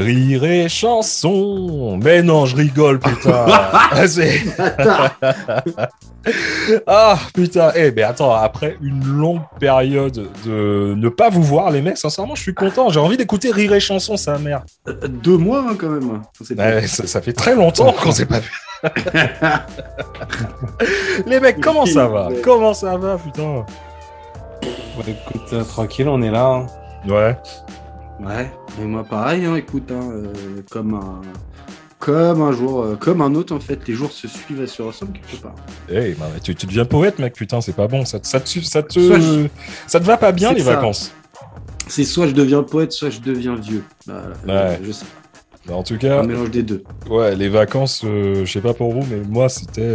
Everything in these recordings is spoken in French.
Rire et chanson. Mais non, je rigole, putain. Ah, ah, putain. Eh, mais attends, après une longue période de ne pas vous voir, les mecs, sincèrement, je suis content. J'ai envie d'écouter Rire et chanson, sa mère. Euh, Deux mois hein, quand même. Ça, c'est Ouais, ça, ça fait très longtemps qu'on s'est pas vu. les mecs, comment ça va? Comment ça va, putain? Bon, écoute, euh, tranquille, on est là. hein. Ouais. Ouais, et moi pareil, hein, écoute, hein, euh, comme un comme un jour, euh, comme un autre en fait, les jours se suivent et se ressemblent quelque part. Eh, bah, tu, tu deviens poète, mec, putain, c'est pas bon. Ça, te- ça, te, ça, te, Soit ça te va pas bien, les ça. vacances C'est soit je deviens poète, soit je deviens vieux. Bah, euh, Ouais. je sais Bah, En tout pas, cas, un mélange des deux. ouais, les vacances, euh, je sais pas pour vous, mais moi, c'était,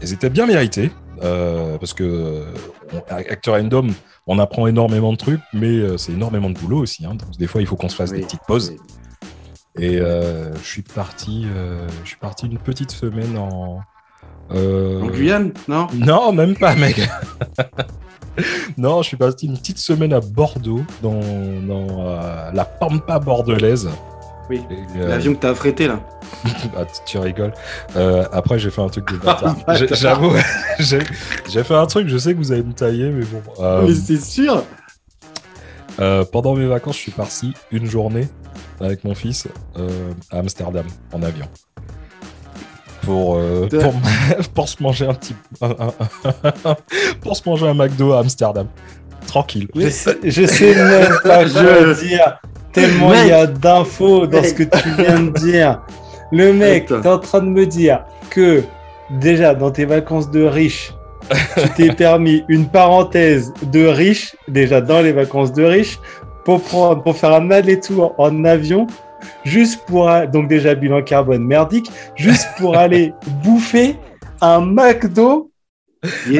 elles étaient bien méritées. Euh, parce que on- Acteur Random, on apprend énormément de trucs, mais euh, c'est énormément de boulot aussi. Hein, donc des fois, il faut qu'on se fasse Oui. des petites pauses. Oui. Et euh, je suis parti, euh, je suis parti une petite semaine en. euh, En Guyane, non? Non, même pas, mec. non, je suis parti une petite semaine à Bordeaux, dans, dans euh, la Pampa bordelaise. Oui. Euh, L'avion que t'as affrété là. ah, tu- rigoles. Euh, après, j'ai fait un truc de bâtard. J'ai- J'avoue, j'ai fait un truc, je sais que vous allez me tailler, mais bon. Euh, Mais c'est sûr. euh, pendant mes vacances, je suis parti une journée avec mon fils euh, à Amsterdam, en avion. Pour, euh, De- pour, pour se manger un petit. pour se manger un McDo à Amsterdam. Tranquille. Je sais, je sais même pas quoi dire. Tellement il y a d'infos dans ce que tu viens de dire. Le mec, t'es en train de me dire que déjà dans tes vacances de riche, tu t'es permis une parenthèse de riche, déjà dans les vacances de riche, pour, prendre, pour faire un aller-retour en avion, juste pour. Donc déjà bilan carbone merdique, juste pour aller bouffer un McDo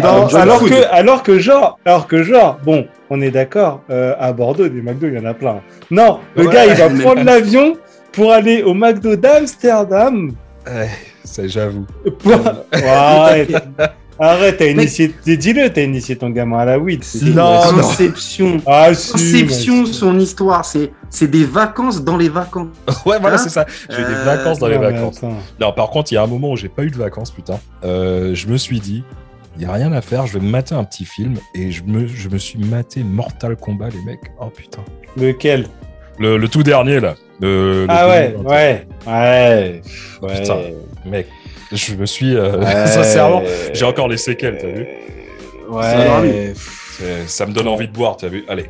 non, alors food. que, alors que genre, alors que genre, bon, on est d'accord, euh, à Bordeaux, des McDo, il y en a plein. Non, le Ouais, gars, il va mais- prendre l'avion pour aller au McDo d'Amsterdam. Ouais, ça, j'avoue. Pour... Ouais, arrête, arrête, t'as initié, dis-le, t'as initié ton gamin à la weed. Non, conception. Ah, si, Conception, mec. son histoire, c'est c'est des vacances dans les vacances. Ouais, voilà, Hein c'est ça. J'ai des Euh, vacances dans les Non, mais vacances. Non, par contre, il y a un moment où j'ai pas eu de vacances, putain. Euh, je me suis dit, il y a rien à faire, je vais me mater un petit film et je me, je me suis maté Mortal Kombat, les mecs. Oh putain. Lequel? Le, le tout dernier là. Le- le Ah ouais, 2021. ouais, ouais, ouais. Putain. Mec, je me suis euh, Ouais. sincèrement, j'ai encore les séquelles, t'as vu Ouais. C'est- Ça me donne envie de boire, t'as vu Allez.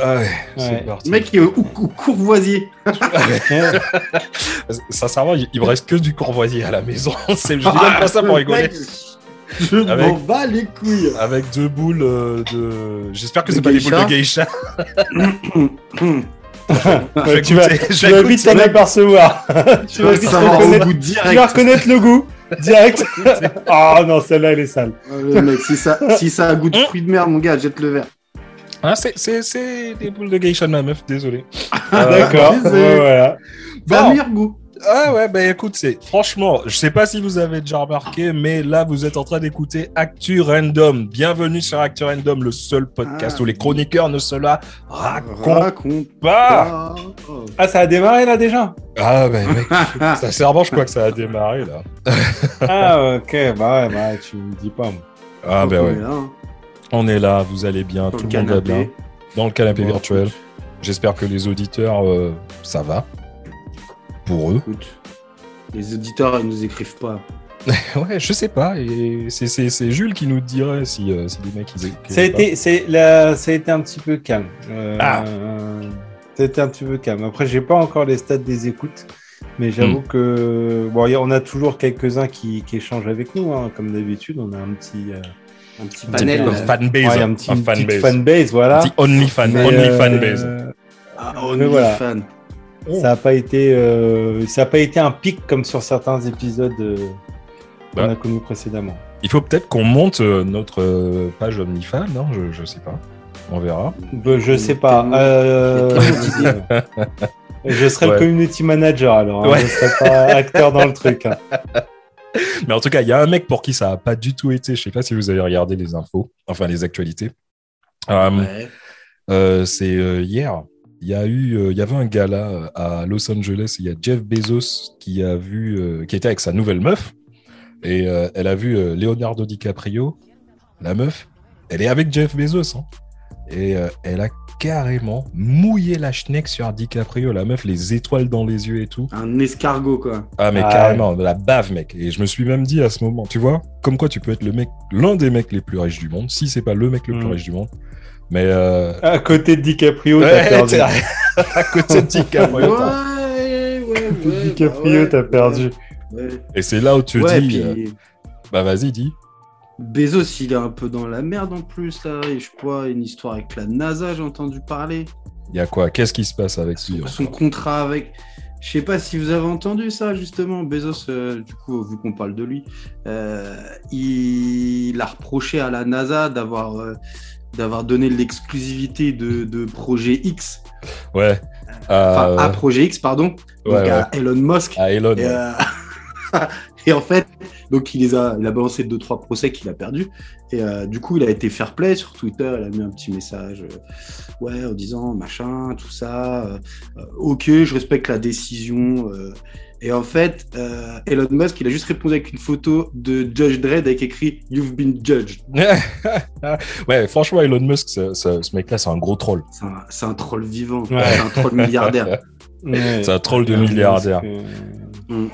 Ah ouais, parti. Le mec il est au, au courvoisier. Sincèrement, il, il me reste que du courvoisier à la maison. C'est- je dis même pas ça pour rigoler. Mec, Je Avec- m'en bats les couilles. Avec deux boules euh, de. J'espère que c'est pas des boules de geisha geisha. Ouais, tu vas, je tu vais vite t'en apercevoir. tu vas vite reconnaître, goût tu vas direct. reconnaître le goût direct. Ah non, celle-là, elle est sale. Ah, le mec, si ça, si ça a goût de fruit de mer, mon gars, jette le verre. Ah, c'est- c'est c'est des boules de geisha de ma meuf, désolé. D'accord. désolé. ouais, voilà. A Bon. meilleur goût. Ah ouais, bah écoute, c'est franchement, je sais pas si vous avez déjà remarqué, mais là vous êtes en train d'écouter Actu Random. Bienvenue sur Actu Random, le seul podcast Ah. où les chroniqueurs ne se la racontent Raconte pas. pas. Ah, ça a démarré là déjà? Ah bah mec, sincèrement, je crois que ça a démarré là. Ah, ok. Bah ouais, bah tu me dis pas. moi. Ah bah ouais, hein. on est là, vous allez bien, Dans tout le monde va bien, canapé. dans le canapé Bon, virtuel. J'espère que les auditeurs, euh, ça va pour eux. Écoute, les auditeurs, ils nous écrivent pas. Ouais, je sais pas. Et c'est- c'est c'est Jules qui nous dirait si, euh, si les mecs ils écrivent Ça a, été, la, ça a été un petit peu calme. Euh, Ah. Ça a été un petit peu calme. Après, j'ai pas encore les stats des écoutes. Mais j'avoue Hmm. que bon, on a toujours quelques-uns qui, qui échangent avec nous, hein. comme d'habitude. On a un petit, euh, Un petit panel. Un euh, fanbase. ouais, un petit un fanbase. fanbase, voilà. Un petit only fan, only euh, fanbase. Ah, only voilà. fan. Ça a pas été, euh, ça a pas été un pic comme sur certains épisodes euh, qu'on Bah. a connus précédemment. Il faut peut-être qu'on monte euh, notre euh, page OmniFan, non? Je, je sais pas. On verra. Bah, je sais pas. euh, je serai Ouais. le community manager alors. hein. Ouais. Je serai pas acteur dans le truc. hein. Mais en tout cas, il y a un mec pour qui ça a pas du tout été. Je sais pas si vous avez regardé les infos, enfin les actualités. Euh, Ouais. euh, c'est euh, hier. Il y a eu, euh, il y avait un gars là euh, à Los Angeles. Il y a Jeff Bezos qui a vu, euh, qui était avec sa nouvelle meuf, et euh, elle a vu euh, Leonardo DiCaprio, la meuf. Elle est avec Jeff Bezos, hein. et euh, elle a carrément mouillé la schneck sur DiCaprio, la meuf, les étoiles dans les yeux et tout. Un escargot, quoi. Ah mais Ah, carrément, la bave mec. Et je me suis même dit à ce moment, tu vois, comme quoi tu peux être le mec, l'un des mecs les plus riches du monde, si c'est pas le mec le plus Mm. riche du monde. Mais euh... À côté de DiCaprio, t'as perdu. à côté de DiCaprio. Ouais, t'as- ouais, ouais. DiCaprio, bah ouais, t'as perdu. Ouais. Et c'est là où tu Ouais, dis, puis euh, bah vas-y, dis. Bezos, il est un peu dans la merde en plus, là. Et je crois, une histoire avec la NASA, j'ai entendu parler. Il y a quoi? Qu'est-ce qui se passe avec lui Son, son contrat avec. Je sais pas si vous avez entendu ça, justement. Bezos, euh, du coup, vu qu'on parle de lui, euh, il... a reproché à la NASA d'avoir. Euh, d'avoir donné l'exclusivité de, de projet X, Ouais. enfin Euh, à projet X, pardon, donc ouais, ouais. à Elon Musk. À Elon. Et, euh, et en fait, donc il les a, il a balancé deux trois procès qu'il a perdu. Et euh, du coup, il a été fair play sur Twitter. Il a mis un petit message, euh, ouais, en disant machin, tout ça. euh, euh, ok, je respecte la décision. euh. et en fait, euh, Elon Musk, il a juste répondu avec une photo de Judge Dredd avec écrit You've been judged. ouais, franchement, Elon Musk, ce, ce- ce mec-là, c'est un gros troll. C'est un, troll vivant. Ouais. C'est un troll milliardaire. Ouais. C'est un troll de milliardaire. que- Mm.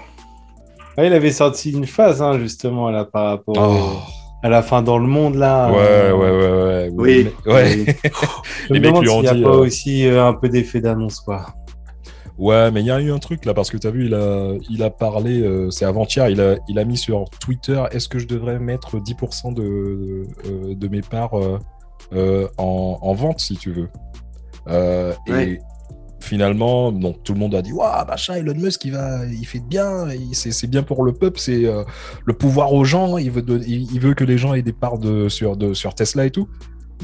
Ouais, il avait sorti une phase, hein, justement, là, par rapport Oh. À la fin dans le monde, là. Ouais, Euh, ouais, ouais, ouais. Oui. Mais- ouais. Je me demande s'il n'y a dit, pas euh, aussi euh, un peu d'effet d'annonce, quoi. Ouais, mais il y a eu un truc là, parce que tu as vu, il a, il a parlé, c'est avant-hier, il a, il a mis sur Twitter est-ce que je devrais mettre 10% de, de, de mes parts en, en vente, si tu veux Ouais. Et finalement, donc, tout le monde a dit Waouh, machin, Elon Musk, il, va, il fait bien, il- c'est bien pour le peuple, c'est euh, le pouvoir aux gens, il veut, il, il veut que les gens aient des parts de, sur, de, sur Tesla et tout.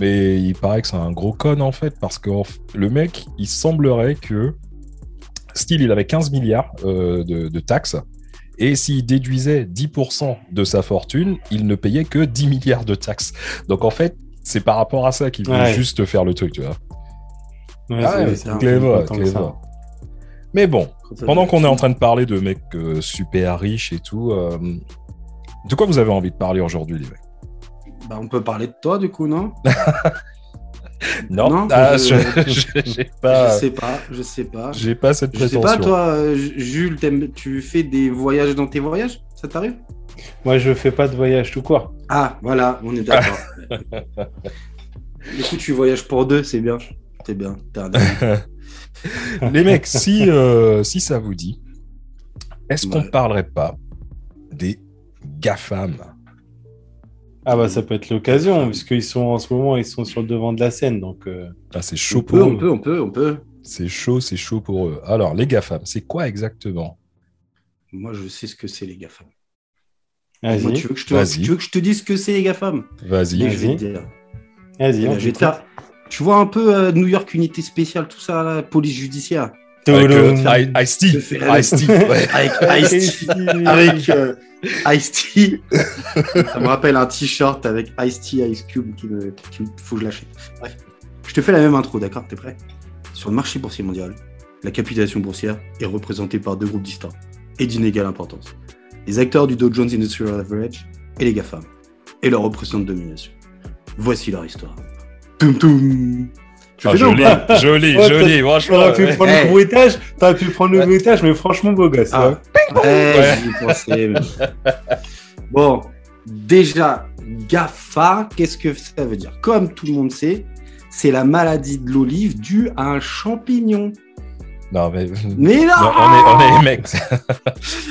Mais il paraît que c'est un gros con en fait, parce que le mec, il semblerait que Style, il avait 15 milliards euh, de, de taxes. Et s'il déduisait 10% de sa fortune, il ne payait que 10 milliards de taxes. Donc en fait, c'est par rapport à ça qu'il Ouais. juste faire le truc, tu vois. Ouais, Ah c'est- ouais, c'est un peu clever. Mais bon, pendant qu'on est en train de parler de mecs euh, super riches et tout, euh, de quoi vous avez envie de parler aujourd'hui, les mecs? Bah, on peut parler de toi, du coup, non? Non, Non, ah, je- je- je- pas, Je sais pas, je sais pas. j'ai pas cette Je sais prétention. pas, toi, euh, Jules, tu fais des voyages dans tes voyages? Ça t'arrive? Moi, je fais pas de voyage tout court. Ah, voilà, on est d'accord. du coup, tu voyages pour deux, c'est bien. C'est bien. les mecs, si, euh, si ça vous dit, est-ce qu'on Ouais. parlerait pas des GAFAM? Ah bah ça peut être l'occasion, puisqu'ils sont en ce moment, ils sont sur le devant de la scène, donc euh, Ah, c'est chaud on pour peut, on eux. peut, on peut, on peut. C'est chaud, c'est chaud pour eux. Alors, les GAFAM, c'est quoi exactement? Moi, je sais ce que c'est, les GAFAM. Moi, vas-y, tu veux, que je te, Vas-y. tu veux que je te dise ce que c'est, les GAFAM? Vas-y. Allez, je vais Vas-y. te dire. vas-y. Eh ben, je vais t'écoute. te faire. Tu vois un peu euh, New York Unité Spéciale, tout ça, la police judiciaire? Avec euh, Ice-T. Ice-T, ouais. Avec Ice-T. avec euh, Ice-T. ça me rappelle un t-shirt avec Ice-T, Ice Cube qui me, qui me- faut que je l'achète. Bref, je te fais la même intro, d'accord? T'es prêt? Sur le marché boursier mondial, la capitalisation boursière est représentée par deux groupes distincts et d'inégale importance. Les acteurs du Dow Jones Industrial Average et les GAFAM, et leur représentant de domination. Voici leur histoire. Toum toum Ah, ou joli, joli, Ouais, joli, franchement. T'aurais pu ouais. prendre Hey. le bruitage, t'aurais pu prendre le mais franchement beau gosse. Ah, hein. ouais, Ouais. j'y ai pensé, mais- Bon, déjà, GAFA, qu'est-ce que ça veut dire? Comme tout le monde sait, c'est la maladie de l'olive due à un champignon. Non, mais. Mais non, Non, on est, on est mecs.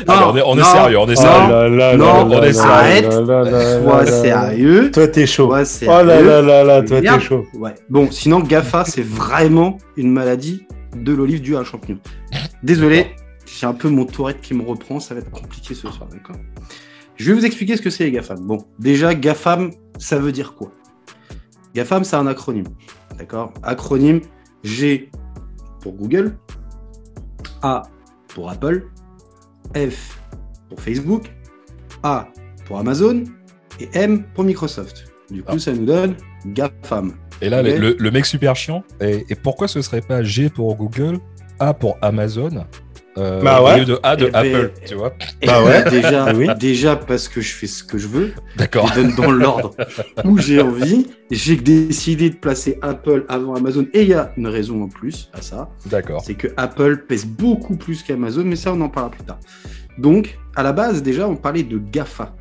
Non, Allez, on est, on est non, sérieux, on est non. sérieux. là là Non, là on là est sérieux. Sois sérieux. Toi, t'es chaud. Sois Oh sérieux. là là là là, toi, t'es chaud. Ouais. Bon, sinon, GAFA, c'est vraiment une maladie de l'olive due à un champignon. Désolé, j'ai un peu mon tourette qui me reprend, ça va être compliqué ce soir, d'accord? Je vais vous expliquer ce que c'est les GAFAM. Bon, déjà, GAFAM, ça veut dire quoi? GAFAM, c'est un acronyme, d'accord? Acronyme G pour Google, A pour Apple, F pour Facebook, A pour Amazon et M pour Microsoft. Du coup, ça nous donne GAFAM. Et là, le, le mec super chiant. Et, et pourquoi ce serait pas G pour Google, A pour Amazon, euh, Bah ouais. au lieu de A de Eh ben, Apple, tu vois Et Bah ouais. déjà, Oui. déjà parce que je fais ce que je veux, D'accord. je donne dans l'ordre où j'ai envie. J'ai décidé de placer Apple avant Amazon. Et il y a une raison en plus à ça. D'accord. c'est que Apple pèse beaucoup plus qu'Amazon, mais ça, on en parlera plus tard. Donc, à la base, déjà, on parlait de GAFA.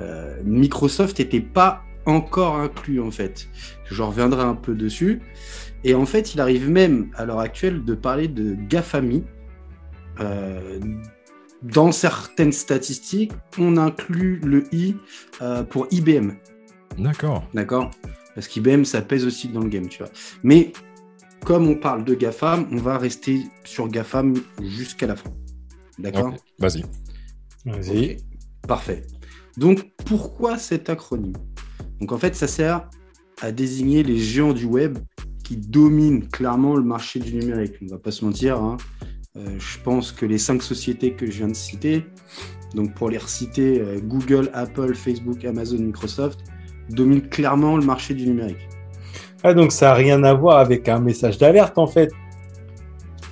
Euh, Microsoft n'était pas encore inclus, en fait. Je reviendrai un peu dessus. Et en fait, il arrive même, à l'heure actuelle, de parler de GAFAMI. Euh, dans certaines statistiques, on inclut le I euh, pour IBM. D'accord. D'accord? Parce qu'IBM, ça pèse aussi dans le game, tu vois. Mais comme on parle de GAFAM, on va rester sur GAFAM jusqu'à la fin. D'accord? Vas-y. Vas-y. Parfait. Donc, pourquoi cet acronyme? Donc, en fait, ça sert à désigner les géants du web qui dominent clairement le marché du numérique. On ne va pas se mentir. hein. Euh, je pense que les cinq sociétés que je viens de citer, donc pour les reciter, euh, Google, Apple, Facebook, Amazon, Microsoft, dominent clairement le marché du numérique. Ah, donc ça n'a rien à voir avec un message d'alerte en fait.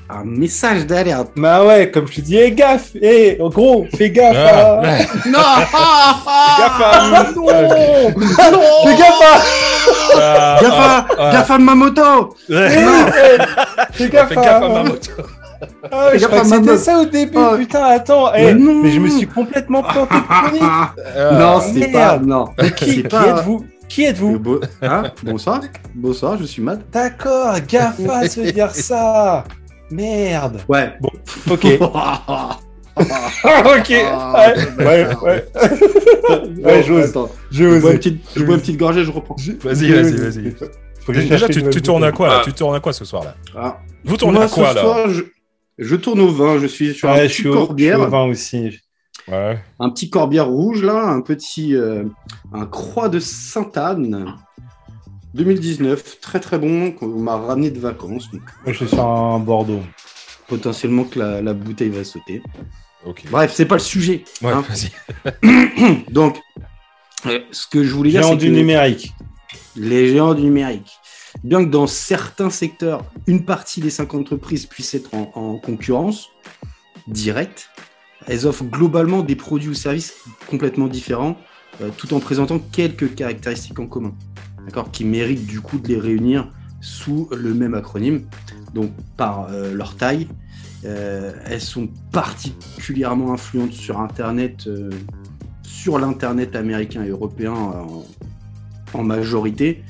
Un message d'alerte. Bah ouais, comme je te dis, hé gaffe, hé, en gros, fais gaffe. Ah, à- ouais. Non gaffe à- Non Fais gaffe à- Ah, Gafa, ah, Gafa ma moto Eh, ouais. eh, Fais gaffe Fais gaffe à à- ma moto. Ah, je crois que ma c'était ça au début, Oh. putain, attends. eh, Mais non. mais je me suis complètement planté de chronique. Ah, Non, c'est pas. Non. Qui, êtes-vous Qui êtes-vous Hein Bonsoir. Bonsoir, je suis Matt. D'accord, GAFA se dire ça. Merde. Ouais. Ok. Ah, ok. Ouais, ouais, ouais. Ouais, j'ose. Attends, Je je bois une petite, je bois une petite gorgée, je reprends. Vas-y, vas-y, vas-y. Déjà, tu, tu tournes à quoi là? Ah. Tu tournes à quoi ce soir là? Ah. Vous tournez Moi, à quoi ce là? soir, je, je tourne au vin. Je suis sur un je petit suis au, je suis corbière. au vin aussi. Ouais. un petit corbière rouge là, un petit euh, un croix de Sainte-Anne 2019, très très bon qu'on m'a ramené de vacances. Donc, Moi, je suis sur un Bordeaux. potentiellement que la, la bouteille va sauter. Ok. Bref, c'est pas le sujet. Ouais, hein. vas-y. Donc, euh, ce que je voulais dire, Géant c'est du que numérique. les géants du numérique, bien que dans certains secteurs, une partie des cinq entreprises puissent être en, en concurrence directe, elles offrent globalement des produits ou services complètement différents, euh, tout en présentant quelques caractéristiques en commun, d'accord, qui méritent du coup de les réunir sous le même acronyme. Donc, par euh, leur taille, euh, elles sont particulièrement influentes sur Internet, sur l'Internet américain et européen en, en majorité.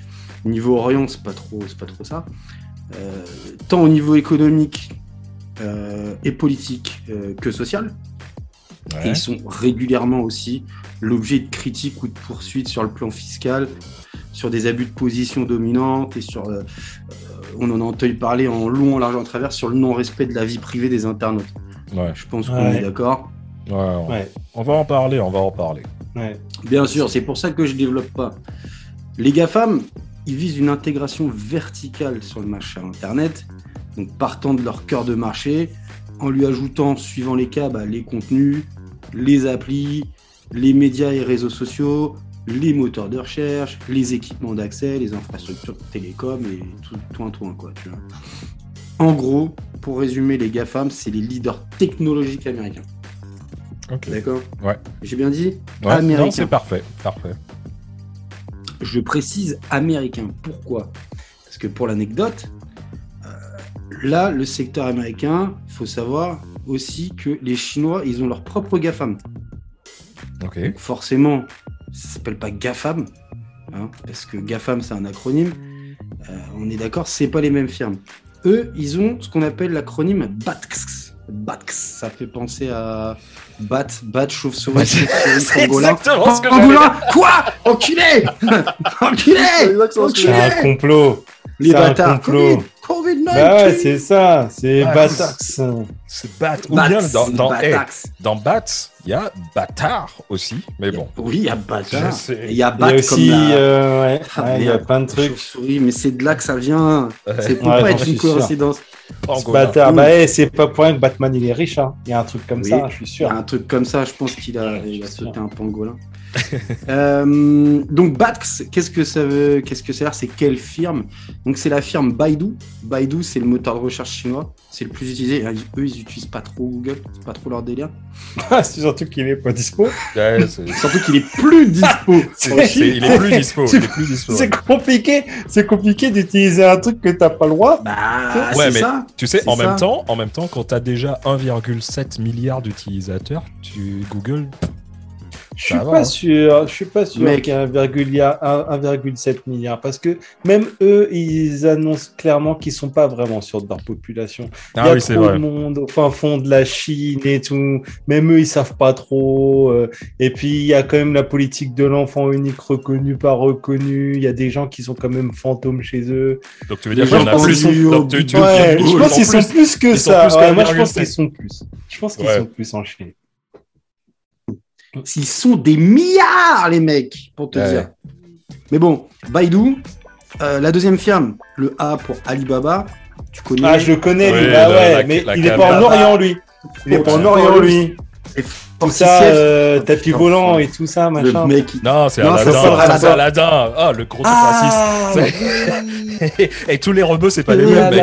Niveau Orient, c'est pas trop, c'est pas trop ça. Euh, tant au niveau économique euh, et politique euh, que social. Et ils sont régulièrement aussi l'objet de critiques ou de poursuites sur le plan fiscal, sur des abus de position dominante et sur, on en a entendu parler en long, en large, en travers, sur le non-respect de la vie privée des internautes. Ouais. Je pense qu'on Ouais. est d'accord. Ouais, on, Ouais. on va en parler, on va en parler. Ouais. Bien sûr, c'est pour ça que je développe pas. Les GAFAM, ils visent une intégration verticale sur le marché Internet, donc partant de leur cœur de marché, en lui ajoutant, suivant les cas, bah, les contenus, les applis, les médias et réseaux sociaux, les moteurs de recherche, les équipements d'accès, les infrastructures télécom et tout, tout un tout un quoi. Tu vois. En gros, pour résumer, les GAFAM, c'est les leaders technologiques américains. D'accord? Ouais. J'ai bien dit? Ouais, Américain. non, c'est parfait, parfait. Je précise américain. Pourquoi? Parce que pour l'anecdote, euh, là, le secteur américain, il faut savoir aussi que les Chinois, ils ont leur propre GAFAM. Ok. Forcément, ça s'appelle pas GAFAM, hein, parce que GAFAM, c'est un acronyme. Euh, on est d'accord, c'est pas les mêmes firmes. Eux, ils ont ce qu'on appelle l'acronyme BATX. BATX, ça fait penser à Bat, Bat, chauve-souris, c'est exactement ce que Pangolin Quoi Enculé Enculé C'est un Enculé complot. Les bâtards Covid-19 Bah ouais, c'est ça. C'est Ouais, Batax. C'est Bat. Ou bien dans, dans, eh, Batax. dans Bats, il y a Bâtard aussi, mais bon. Oui, il y a bâtard. Il y a Il y a bat aussi, comme la... euh, ouais, Ah, ouais, il y a plein de trucs. chauve-souris, mais c'est de là que ça vient. C'est pour Ouais, pas être une sûr. coïncidence. Bâtard, bah eh, c'est pas pour rien que Batman il est riche. hein. Il y a un truc comme Oui. ça, je suis Il y sûr. a un truc comme ça, je pense qu'il a, il a sauté sûr. un pangolin. Euh, donc Bax, qu'est-ce que ça veut Qu'est-ce que ça C'est quelle firme? Donc c'est la firme Baidu. Baidu, c'est le moteur de recherche chinois. C'est le plus utilisé. Eux, ils utilisent pas trop Google. C'est pas trop leur délire. Ah, c'est surtout qu'il est pas dispo. Ouais, Surtout qu'il est plus dispo. il est plus dispo. Il est plus dispo. C'est compliqué, c'est compliqué d'utiliser un truc que t'as pas le droit. Bah, Ouais, c'est mais ça. Tu sais, en ça. même temps, en même temps, quand t'as déjà 1,7 milliard d'utilisateurs, tu Google. Je suis pas hein. sûr, je suis pas sûr qu'il y ait un virgule- il y a un- 1,7 milliard parce que même eux, ils annoncent clairement qu'ils sont pas vraiment sûrs de leur population. Il y Ah a oui, trop vrai. de monde au fin fond de la Chine et tout. Même eux, ils savent pas trop. euh, Et puis, il y a quand même la politique de l'enfant unique reconnu, pas reconnu. Il y a des gens qui sont quand même fantômes chez eux. Donc tu veux dire Les qu'il y en gens a pensent plus. je sont pense qu'ils sont plus- que sont ça. moi, je pense 1,7. qu'ils sont plus. Je pense qu'ils sont plus en Chine. Ils sont des milliards, les mecs, pour te Ouais. dire. Mais bon, Baidu, euh, la deuxième firme, le A pour Alibaba, tu connais. Ah, je le connais, lui. Ouais, Bah la- ouais, la- mais la il est pas en. Orient, lui. Il est pas en Orient, lui. Et Tout ça, euh, tapis volant et tout ça, le machin. mec. il- Non, c'est Aladdin. Aladdin. C'est Aladdin. Ah, le gros Ah, raciste. Et tous les robots, c'est pas les mêmes, mec.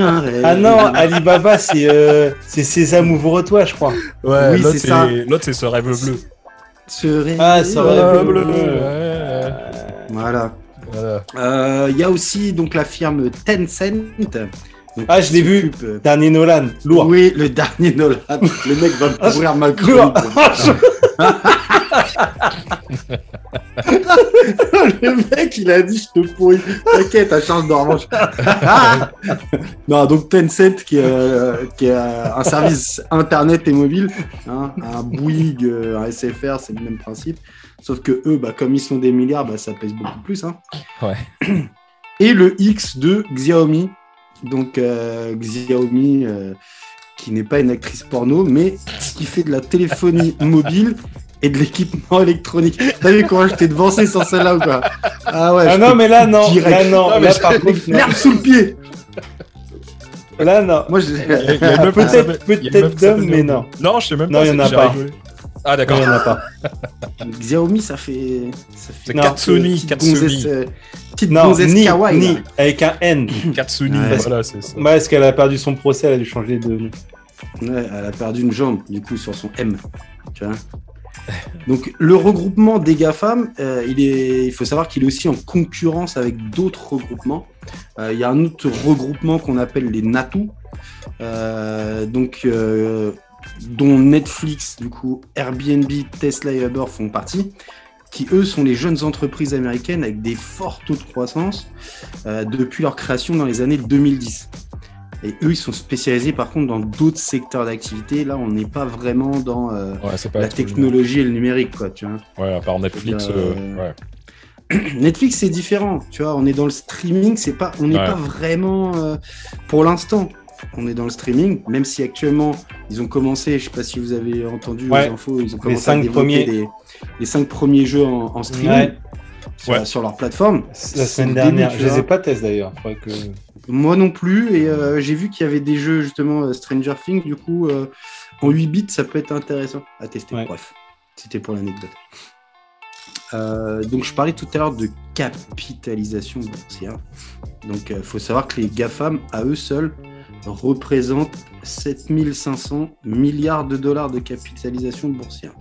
Hein. Ah non, Alibaba, c'est euh, c'est Sésame ouvre-toi, je crois. Ouais, Oui, l'autre, c'est ça. c'est l'autre, c'est ce rêve bleu. Ce rêve. Ah, ce rêve bleu. bleu, ouais, ouais. Voilà. Voilà. Euh, Il y a aussi donc la firme Tencent. Ah, je l'ai vu. Dernier Nolan, lourd. Oui, le dernier Nolan. Le mec va me pourrir ma chronique. le mec, il a dit je te pourris. T'inquiète, à Charles d'Orange. non, donc Tencent, qui est, euh, qui est euh, un service internet et mobile, hein, un Bouygues, euh, un SFR, c'est le même principe. Sauf que eux, bah, comme ils sont des milliards, bah, ça pèse beaucoup plus. Hein. Ouais. Et le X de Xiaomi. Donc euh, Xiaomi, euh, qui n'est pas une actrice porno, mais qui fait de la téléphonie mobile et de l'équipement électronique. T'as vu comment je t'ai devancé sur celle-là ou quoi Ah ouais. Ah je non, mais là, non. direct. Là, non. Non, mais Là, je- par contre, non. L'herbe sous le pied Là, non. Moi, je... Peut-être peut-être qui s'appelle d'homme, mais non. Non, je sais même Non, pas. il y en a pas. rigolé. Ah, d'accord. il y en a pas. Xiaomi, ça fait. Ça fait C'est Non. Katsuni. petite Katsuni. euh, petite Non, ni, kawaii, ni, avec un N. Katsuni, Ouais. voilà, c'est ça. Ouais, est-ce qu'elle a perdu son procès, elle a dû changer de nom. Ouais, elle a perdu une jambe, du coup, sur son M. Tu vois Donc, le regroupement des GAFAM, euh, il, est... il faut savoir qu'il est aussi en concurrence avec d'autres regroupements. Euh, il y a un autre regroupement qu'on appelle les NATO, euh, donc, euh, dont Netflix, du coup, Airbnb, Tesla et Uber font partie, qui eux sont les jeunes entreprises américaines avec des forts taux de croissance euh, depuis leur création dans les années 2010. Et eux, ils sont spécialisés par contre dans d'autres secteurs d'activité. Là, on n'est pas vraiment dans euh, Ouais, c'est pas la technologie et le numérique, quoi, tu vois. Ouais, à part Netflix. Euh, ouais. Netflix, c'est différent, tu vois. On est dans le streaming, c'est pas, on n'est Ouais. pas vraiment, euh, pour l'instant, on est dans le streaming, même si actuellement, ils ont commencé, je sais pas si vous avez entendu Ouais. les infos, ils ont commencé cinq à développer premiers. des- les cinq premiers jeux en, en streaming Ouais. sur, Ouais. sur leur plateforme. La semaine dernière. début, Je les ai pas testés d'ailleurs. Que... Moi non plus, et euh, j'ai vu qu'il y avait des jeux justement euh, Stranger Things, du coup, euh, en 8 bits, ça peut être intéressant à tester. Bref, c'était pour l'anecdote. Euh, donc, je parlais tout à l'heure de capitalisation boursière. Donc, il faut savoir que les GAFAM, à eux seuls, représentent 7500 milliards de dollars de capitalisation boursière.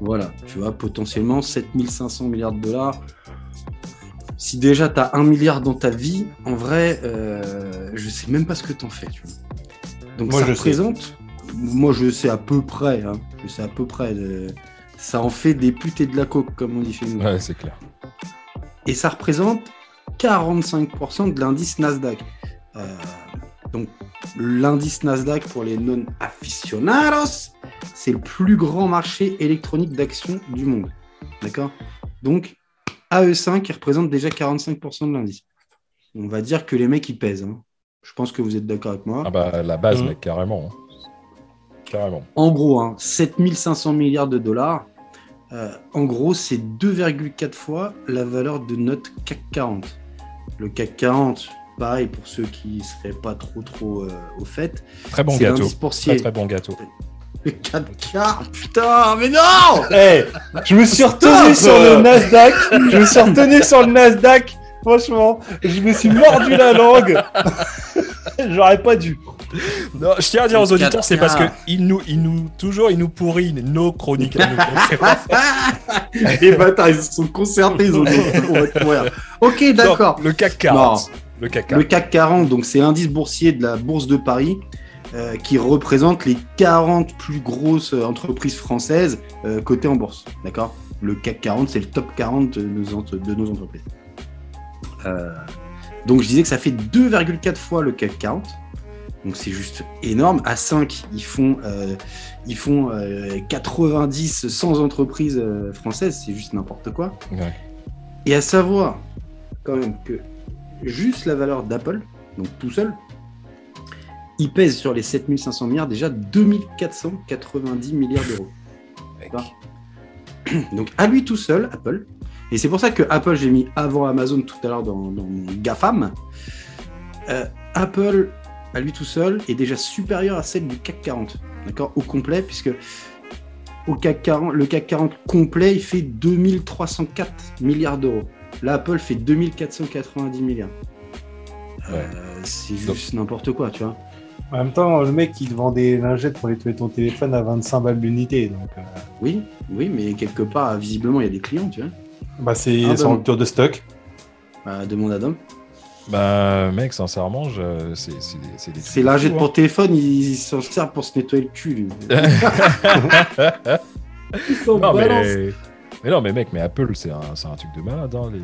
Voilà, tu vois, potentiellement 7500 milliards de dollars. Si déjà tu as un milliard dans ta vie, en vrai, euh, je sais même pas ce que t'en fais. Tu vois. Donc Moi, ça je sais. représente, moi je sais à peu près, hein, je sais à peu près, de- ça en fait des putes et de la coke, comme on dit chez nous. Ouais, c'est clair. Et ça représente 45% de l'indice Nasdaq. Euh, donc l'indice Nasdaq pour les non-aficionados, c'est le plus grand marché électronique d'actions du monde. D'accord? Donc AE5, il représente déjà 45% de l'indice. On va dire que les mecs, ils pèsent. hein. Je pense que vous êtes d'accord avec moi. Ah bah, la base, Mhm. mec, carrément. hein. Carrément. En gros, hein, 7500 milliards de dollars. Euh, en gros, c'est 2,4 fois la valeur de notre CAC 40. Le CAC 40, pareil pour ceux qui seraient pas trop trop euh, au fait, Très bon gâteau. Très très bon gâteau. Le 4K, putain, mais non Eh, je me suis retenu Stop sur le Nasdaq. Je me suis retenu sur le Nasdaq. Franchement, je me suis mordu la langue. J'aurais pas dû. Non, je tiens à dire aux auditeurs, c'est 4K. parce que ils nous, ils nous, toujours, ils nous pourrissent nos chroniques. Les bâtards, ils se sont concertés, ils ont dit, on va te mourir. Ok, d'accord. Le CAC 40. Le CAC 40. Le CAC 40, donc c'est l'indice boursier de la Bourse de Paris euh, qui représente les 40 plus grosses euh, entreprises françaises euh, cotées en bourse. D'accord? Le CAC 40, c'est le top 40 de nos, ent- de nos entreprises. Euh, donc je disais que ça fait 2,4 fois le CAC 40. Donc c'est juste énorme. À 5, ils font, euh, ils font euh, 90, 100 entreprises euh, françaises. C'est juste n'importe quoi. Ouais. Et à savoir, quand même, que juste la valeur d'Apple, donc tout seul, il pèse sur les 7500 milliards déjà 2490 milliards d'euros. Donc à lui tout seul, Apple. Et c'est pour ça que Apple, j'ai mis avant Amazon tout à l'heure dans, dans mon GAFAM. Euh, Apple, à lui tout seul, est déjà supérieur à celle du CAC 40. D'accord? Au complet, puisque au CAC 40, le CAC 40 complet, il fait 2304 milliards d'euros. Là, Apple fait 2490 milliards. Euh, c'est juste n'importe quoi, tu vois. En même temps, le mec, il te vend des lingettes pour nettoyer ton téléphone à 25 balles l'unité. Donc, euh, Oui, oui, mais quelque part, visiblement, il y a des clients, tu vois. bah, c'est Ah, en bon. rupture de stock. Bah, demande à Dom. Bah, mec, sincèrement, je... c'est c'est des- c'est des trucs C'est de lingette fou, pour téléphone, il s'en sert pour se nettoyer le cul. lui. hein. Il s'en non, balance. mais... mais non, mais mec, mais Apple, c'est un, c'est un truc de malade. Hein, les...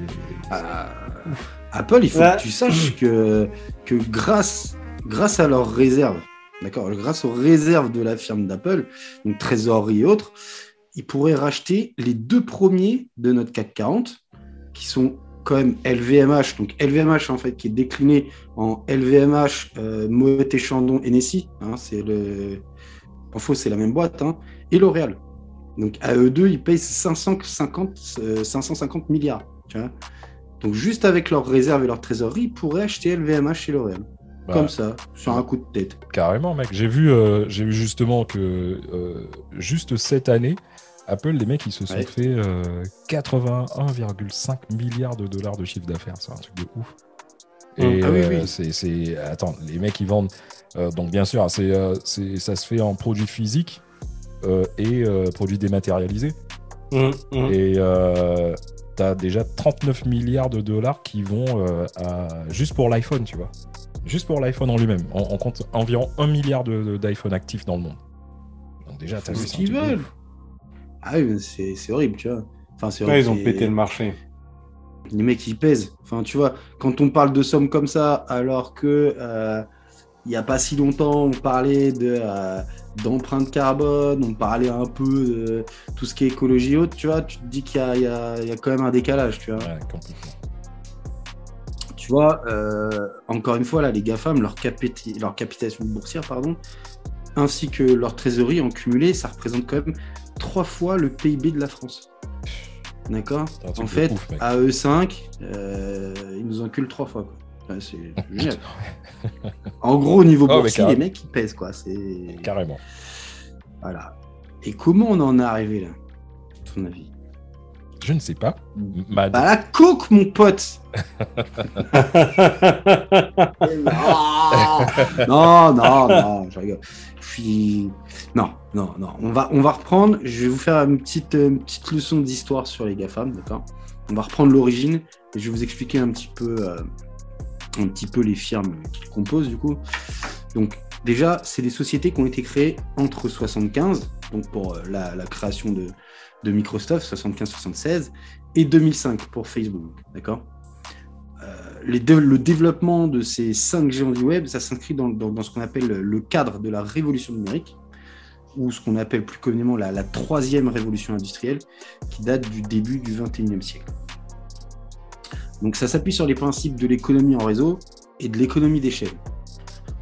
Ah, Apple, il faut Ouais. que tu saches que, que grâce, grâce à leurs réserves, d'accord, grâce aux réserves de la firme d'Apple, donc trésorerie et autres, ils pourraient racheter les deux premiers de notre CAC 40, qui sont quand même LVMH, donc LVMH en fait qui est décliné en LVMH, euh, Moët et Chandon et Nessie, hein, c'est le, en faux c'est la même boîte, hein, et L'Oréal. Donc à eux deux, ils payent 550, euh, 550 milliards, tu vois. Donc juste avec leurs réserves et leur trésorerie, ils pourraient acheter LVMH et L'Oréal. Bah, Comme ça, sur un coup de tête. Carrément, mec. J'ai vu, euh, j'ai vu justement que euh, juste cette année, Apple, les mecs, ils se sont Ouais. fait euh, 81,5 milliards de dollars de chiffre d'affaires. C'est un truc de ouf. Et ah oui, oui. c'est, attends, les mecs, ils vendent. donc, bien sûr, c'est, ça se fait en produits physiques et euh, produits dématérialisés. Hum, hum. Et euh, t'as déjà 39 milliards de dollars qui vont euh, à- juste pour l'iPhone, tu vois. Juste pour l'iPhone en lui-même. On, on compte environ 1 milliard de- de- d'iPhone actifs dans le monde. Donc déjà, t'as Faut vu ce qu'ils veulent. Ah oui, mais c'est horrible, tu vois. Enfin, c'est Ouais, ils ont pété le marché. Les mecs, ils pèsent. Enfin, tu vois, quand on parle de sommes comme ça, alors que euh, il n'y a pas si longtemps, on parlait de euh, d'empreinte carbone, on parlait un peu de tout ce qui est écologie haute, tu vois, tu te dis qu'il y a, il y a- il y a quand même un décalage, tu vois. Ouais, complètement. Tu vois, euh, encore une fois, là, les GAFAM, leur, leur capitalisation boursière, pardon, ainsi que leur trésorerie en cumulé, ça représente quand même trois fois le PIB de la France. D'accord? En fait, ouf, à eux 5, euh, ils nous enculent trois fois. Quoi. Ouais, c'est génial. En gros, au niveau Oh, boursier, les mecs, ils pèsent, quoi. C'est... Carrément. Voilà. Et comment on en est arrivé là à ton avis? Je ne sais pas. Mad. Bah la coke, mon pote non, non, non, je rigole. Je suis... Non, non, non. On va, on va reprendre. Je vais vous faire une petite, une petite leçon d'histoire sur les GAFAM, d'accord? On va reprendre l'origine et je vais vous expliquer un petit peu, euh, un petit peu les firmes qui composent, du coup. Donc, déjà, c'est des sociétés qui ont été créées entre 75, donc pour euh, la, création de, de Microsoft, 75-76, et 2005 pour Facebook, d'accord? Euh, le développement de ces cinq géants du web, ça s'inscrit dans ce qu'on appelle le cadre de la révolution numérique, ou ce qu'on appelle plus communément la, la troisième révolution industrielle, qui date du début du 21e siècle. Donc ça s'appuie sur les principes de l'économie en réseau et de l'économie d'échelle.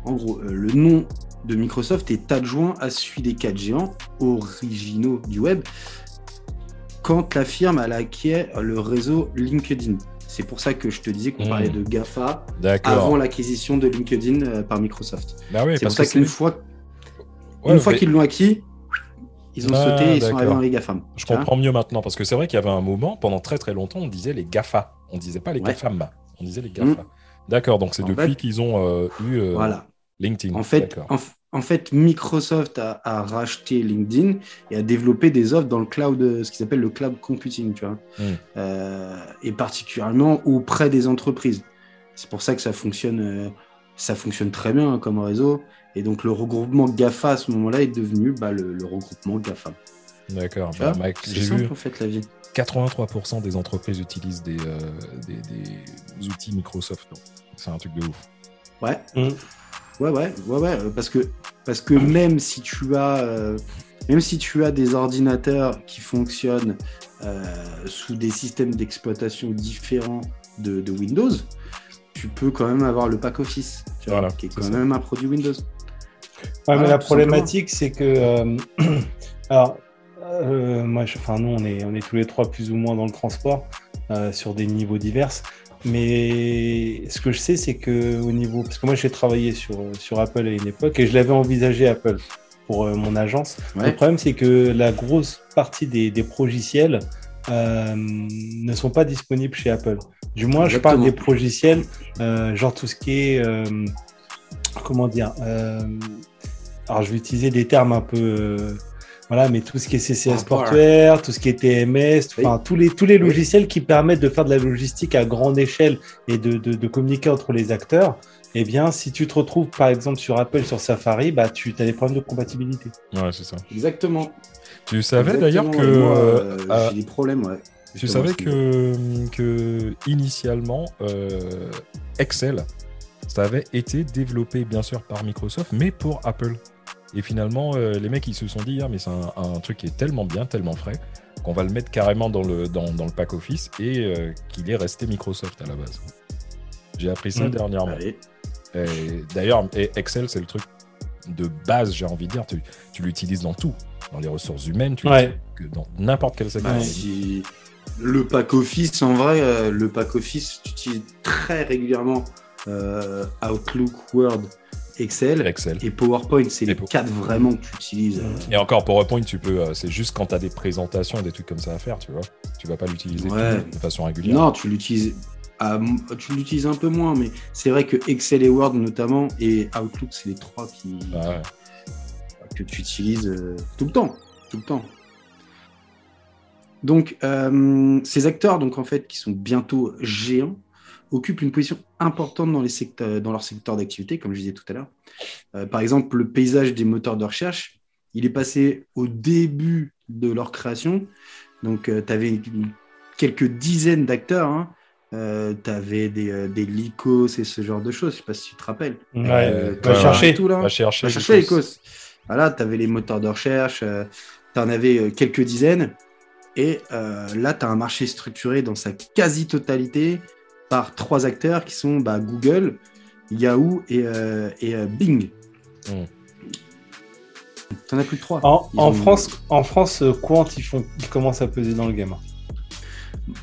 En gros, euh, le nom de Microsoft est adjoint à celui des quatre géants originaux du web quand la firme elle acquiert le réseau LinkedIn. C'est pour ça que je te disais qu'on Mhm. parlait de GAFA avant l'acquisition de LinkedIn euh, par Microsoft. Bah oui, c'est pour ça qu'une fois, Ouais, une fois mais- qu'ils l'ont acquis, ils ont Ah, sauté et ils sont allés dans les GAFAM. Je comprends mieux maintenant, parce que c'est vrai qu'il y avait un moment, pendant très très longtemps, on disait les GAFA. On disait pas les Ouais. GAFAM, on disait les GAFA. D'accord, donc c'est depuis fait- qu'ils ont euh, eu euh, Voilà. LinkedIn. En fait, D'accord. en, f- en fait, Microsoft a, a racheté LinkedIn et a développé des offres dans le cloud, euh, ce qu'ils appellent le cloud computing, tu vois, Mm. Euh, et particulièrement auprès des entreprises. C'est pour ça que ça fonctionne, ça fonctionne très bien hein, comme réseau. Et donc le regroupement GAFA à ce moment-là est devenu bah, le, le regroupement GAFA. D'accord. Bah, J'ai vu en fait la vie. 83% des entreprises utilisent des, euh, des, des outils Microsoft. C'est un truc de ouf. Ouais. Mm. Ouais, ouais, ouais, ouais, euh, parce que, parce que même si tu as, euh, même si tu as des ordinateurs qui fonctionnent euh, sous des systèmes d'exploitation différents de, de Windows, tu peux quand même avoir le pack Office, tu vois, Voilà, qui est quand ça. même un produit Windows. Ouais, mais Voilà, la problématique, c'est que. euh, alors, euh, moi, je- enfin, nous, on est, on est tous les trois plus ou moins dans le transport, euh, sur des niveaux divers. Mais ce que je sais, c'est que au niveau. Parce que moi, j'ai travaillé sur, sur Apple à une époque et je l'avais envisagé Apple pour euh, mon agence. Le problème, c'est que la grosse partie des, des progiciels euh, ne sont pas disponibles chez Apple. Du moins, je parle des progiciels, euh, genre tout ce qui est. euh, comment dire euh, Alors, je vais utiliser des termes un peu. euh, voilà, mais tout ce qui est CCS portuaire, tout ce qui est TMS, Oui. enfin tous les tous les Oui. logiciels qui permettent de faire de la logistique à grande échelle et de, de, de communiquer entre les acteurs. Eh bien, si tu te retrouves par exemple sur Apple, sur Safari, bah tu as des problèmes de compatibilité. Ouais, c'est ça. Exactement. Tu savais d'ailleurs que. Euh, euh, j'ai des problèmes, ouais. Tu savais que, que initialement, euh, Excel, ça avait été développé bien sûr par Microsoft, mais pour Apple. Et finalement, euh, les mecs, ils se sont dit, ah, mais c'est un, un truc qui est tellement bien, tellement frais, qu'on va le mettre carrément dans le, dans, dans le pack Office et euh, qu'il est resté Microsoft à la base. J'ai appris ça Mm. dernièrement. Allez. Et D'ailleurs, et Excel, c'est le truc de base, j'ai envie de dire. Tu, tu l'utilises dans tout. Dans les ressources humaines, tu Ouais. dans n'importe quel secteur. Bah, si le pack Office, en vrai, euh, le pack Office, tu utilises très régulièrement euh, Outlook, Word, Excel Excel. et PowerPoint. C'est les pour- quatre vraiment que tu utilises. Mm. Et encore, PowerPoint, tu peux, euh, c'est juste quand tu as des présentations et des trucs comme ça à faire, tu vois. Tu vas pas l'utiliser Ouais. de façon régulière. Non, tu l'utilises. à- tu l'utilises un peu moins, mais c'est vrai que Excel et Word notamment et Outlook, c'est les trois qui, Ah ouais. que tu utilises euh, tout le temps, tout le temps. Donc, euh, ces acteurs, donc en fait, qui sont bientôt géants, occupent une position importante dans, les secteurs, dans leur secteur d'activité, comme je disais tout à l'heure. Euh, par exemple, le paysage des moteurs de recherche, il est passé au début de leur création. Donc, tu avais quelques dizaines d'acteurs. Hein. tu avais des, euh, des Lycos et ce genre de choses. Je sais pas si tu te rappelles. Ouais, Euh, va chercher. Tout, là. Va chercher. Va chercher causes. Voilà, tu avais les moteurs de recherche, tu en avais euh, quelques dizaines. Et euh, là, tu as un marché structuré dans sa quasi-totalité par trois acteurs qui sont bah, Google, Yahoo et, euh, et euh, Bing. Mm. Tu en as plus de trois. En, Ils en ont- France, en France, euh, Quant, ils, font, ils commencent à peser dans le game.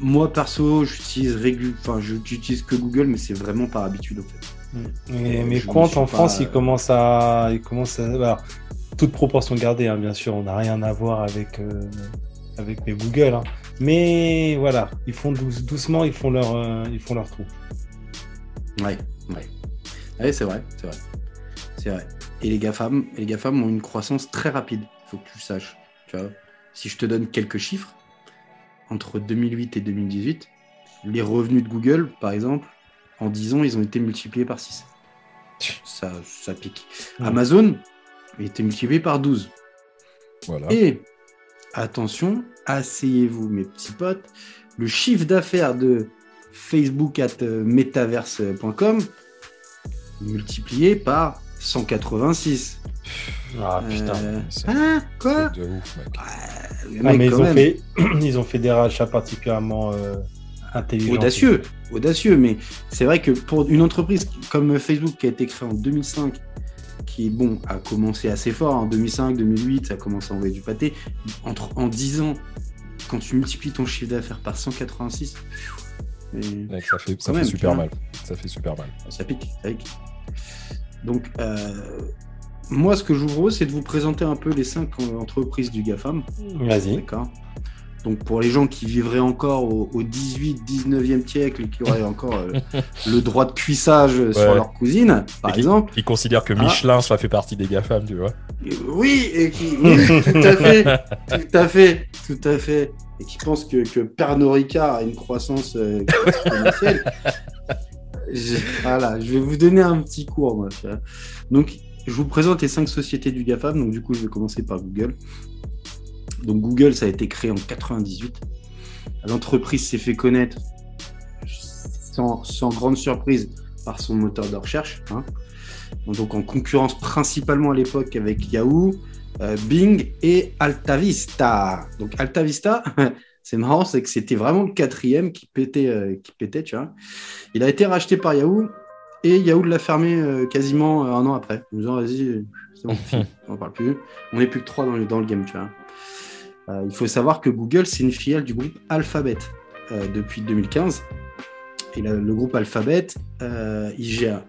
Moi, perso, j'utilise régu... enfin, j'utilise que Google, mais c'est vraiment par habitude, en fait. Mais, Quant, en pas- France, ils commencent à. Ils commencent à alors, toute proportion gardée, hein, bien sûr, on n'a rien à voir avec, euh, avec les Google. hein. Mais voilà, ils font douce- doucement, ils font leur, euh, ils font leur trou. Ouais, ouais. Ouais, c'est vrai, c'est vrai. C'est vrai. Et les GAFAM, les GAFAM ont une croissance très rapide, il faut que tu le saches. Tu vois si je te donne quelques chiffres, entre 2008 et 2018, les revenus de Google, par exemple, en 10 ans, ils ont été multipliés par 6. Ça, ça pique. Amazon a été multiplié par 12. Voilà. Et attention, asseyez-vous, mes petits potes, le chiffre d'affaires de Facebook at euh, metaverse.com multiplié par 186. Ah putain. Euh, c'est hein Quoi de ouf, mec. Ah, mais ils quand ont, même, fait, ils ont fait des rachats particulièrement euh, intelligents. audacieux, audacieux, mais c'est vrai que pour une entreprise comme Facebook qui a été créée en 2005, qui bon a commencé assez fort en 2005, 2008, ça a commencé à envoyer du pâté. Entre, en 10 ans, quand tu multiplies ton chiffre d'affaires par 186, et Mec, ça fait, ça fait même, super mal. Ça fait super mal. ça pique, ça pique. Donc, euh, moi, ce que je vous propose, c'est de vous présenter un peu les cinq euh, entreprises du GAFAM. Vas-y. D'accord. Donc, pour les gens qui vivraient encore au, au 18, 19e siècle et qui auraient encore euh, le droit de cuissage sur Ouais. leur cousine, par Et exemple. Qui considère que Ah. Michelin, ça fait partie des GAFAM, tu vois. Euh, Oui, et qui, oui, tout à fait, tout à fait, tout à fait, et qui pense que, que Pernod Ricard a une croissance euh. Je- voilà, je vais vous donner un petit cours, moi. Donc, je vous présente les cinq sociétés du GAFAM. Donc, du coup, je vais commencer par Google. Donc, Google, ça a été créé en 98. L'entreprise s'est fait connaître sans, sans grande surprise par son moteur de recherche. hein. Donc, en concurrence principalement à l'époque avec Yahoo, euh, Bing et AltaVista. Donc, AltaVista, c'est marrant, c'est que c'était vraiment le quatrième qui pétait, euh, qui pétait, tu vois. Il a été racheté par Yahoo et Yahoo l'a fermé euh, quasiment un an après. En disant, vas-y, c'est bon, on parle plus. On n'est plus que trois dans le, dans le game, tu vois. Euh, il faut savoir que Google, c'est une filiale du groupe Alphabet euh, depuis 2015. Et le, le groupe Alphabet, euh, il gère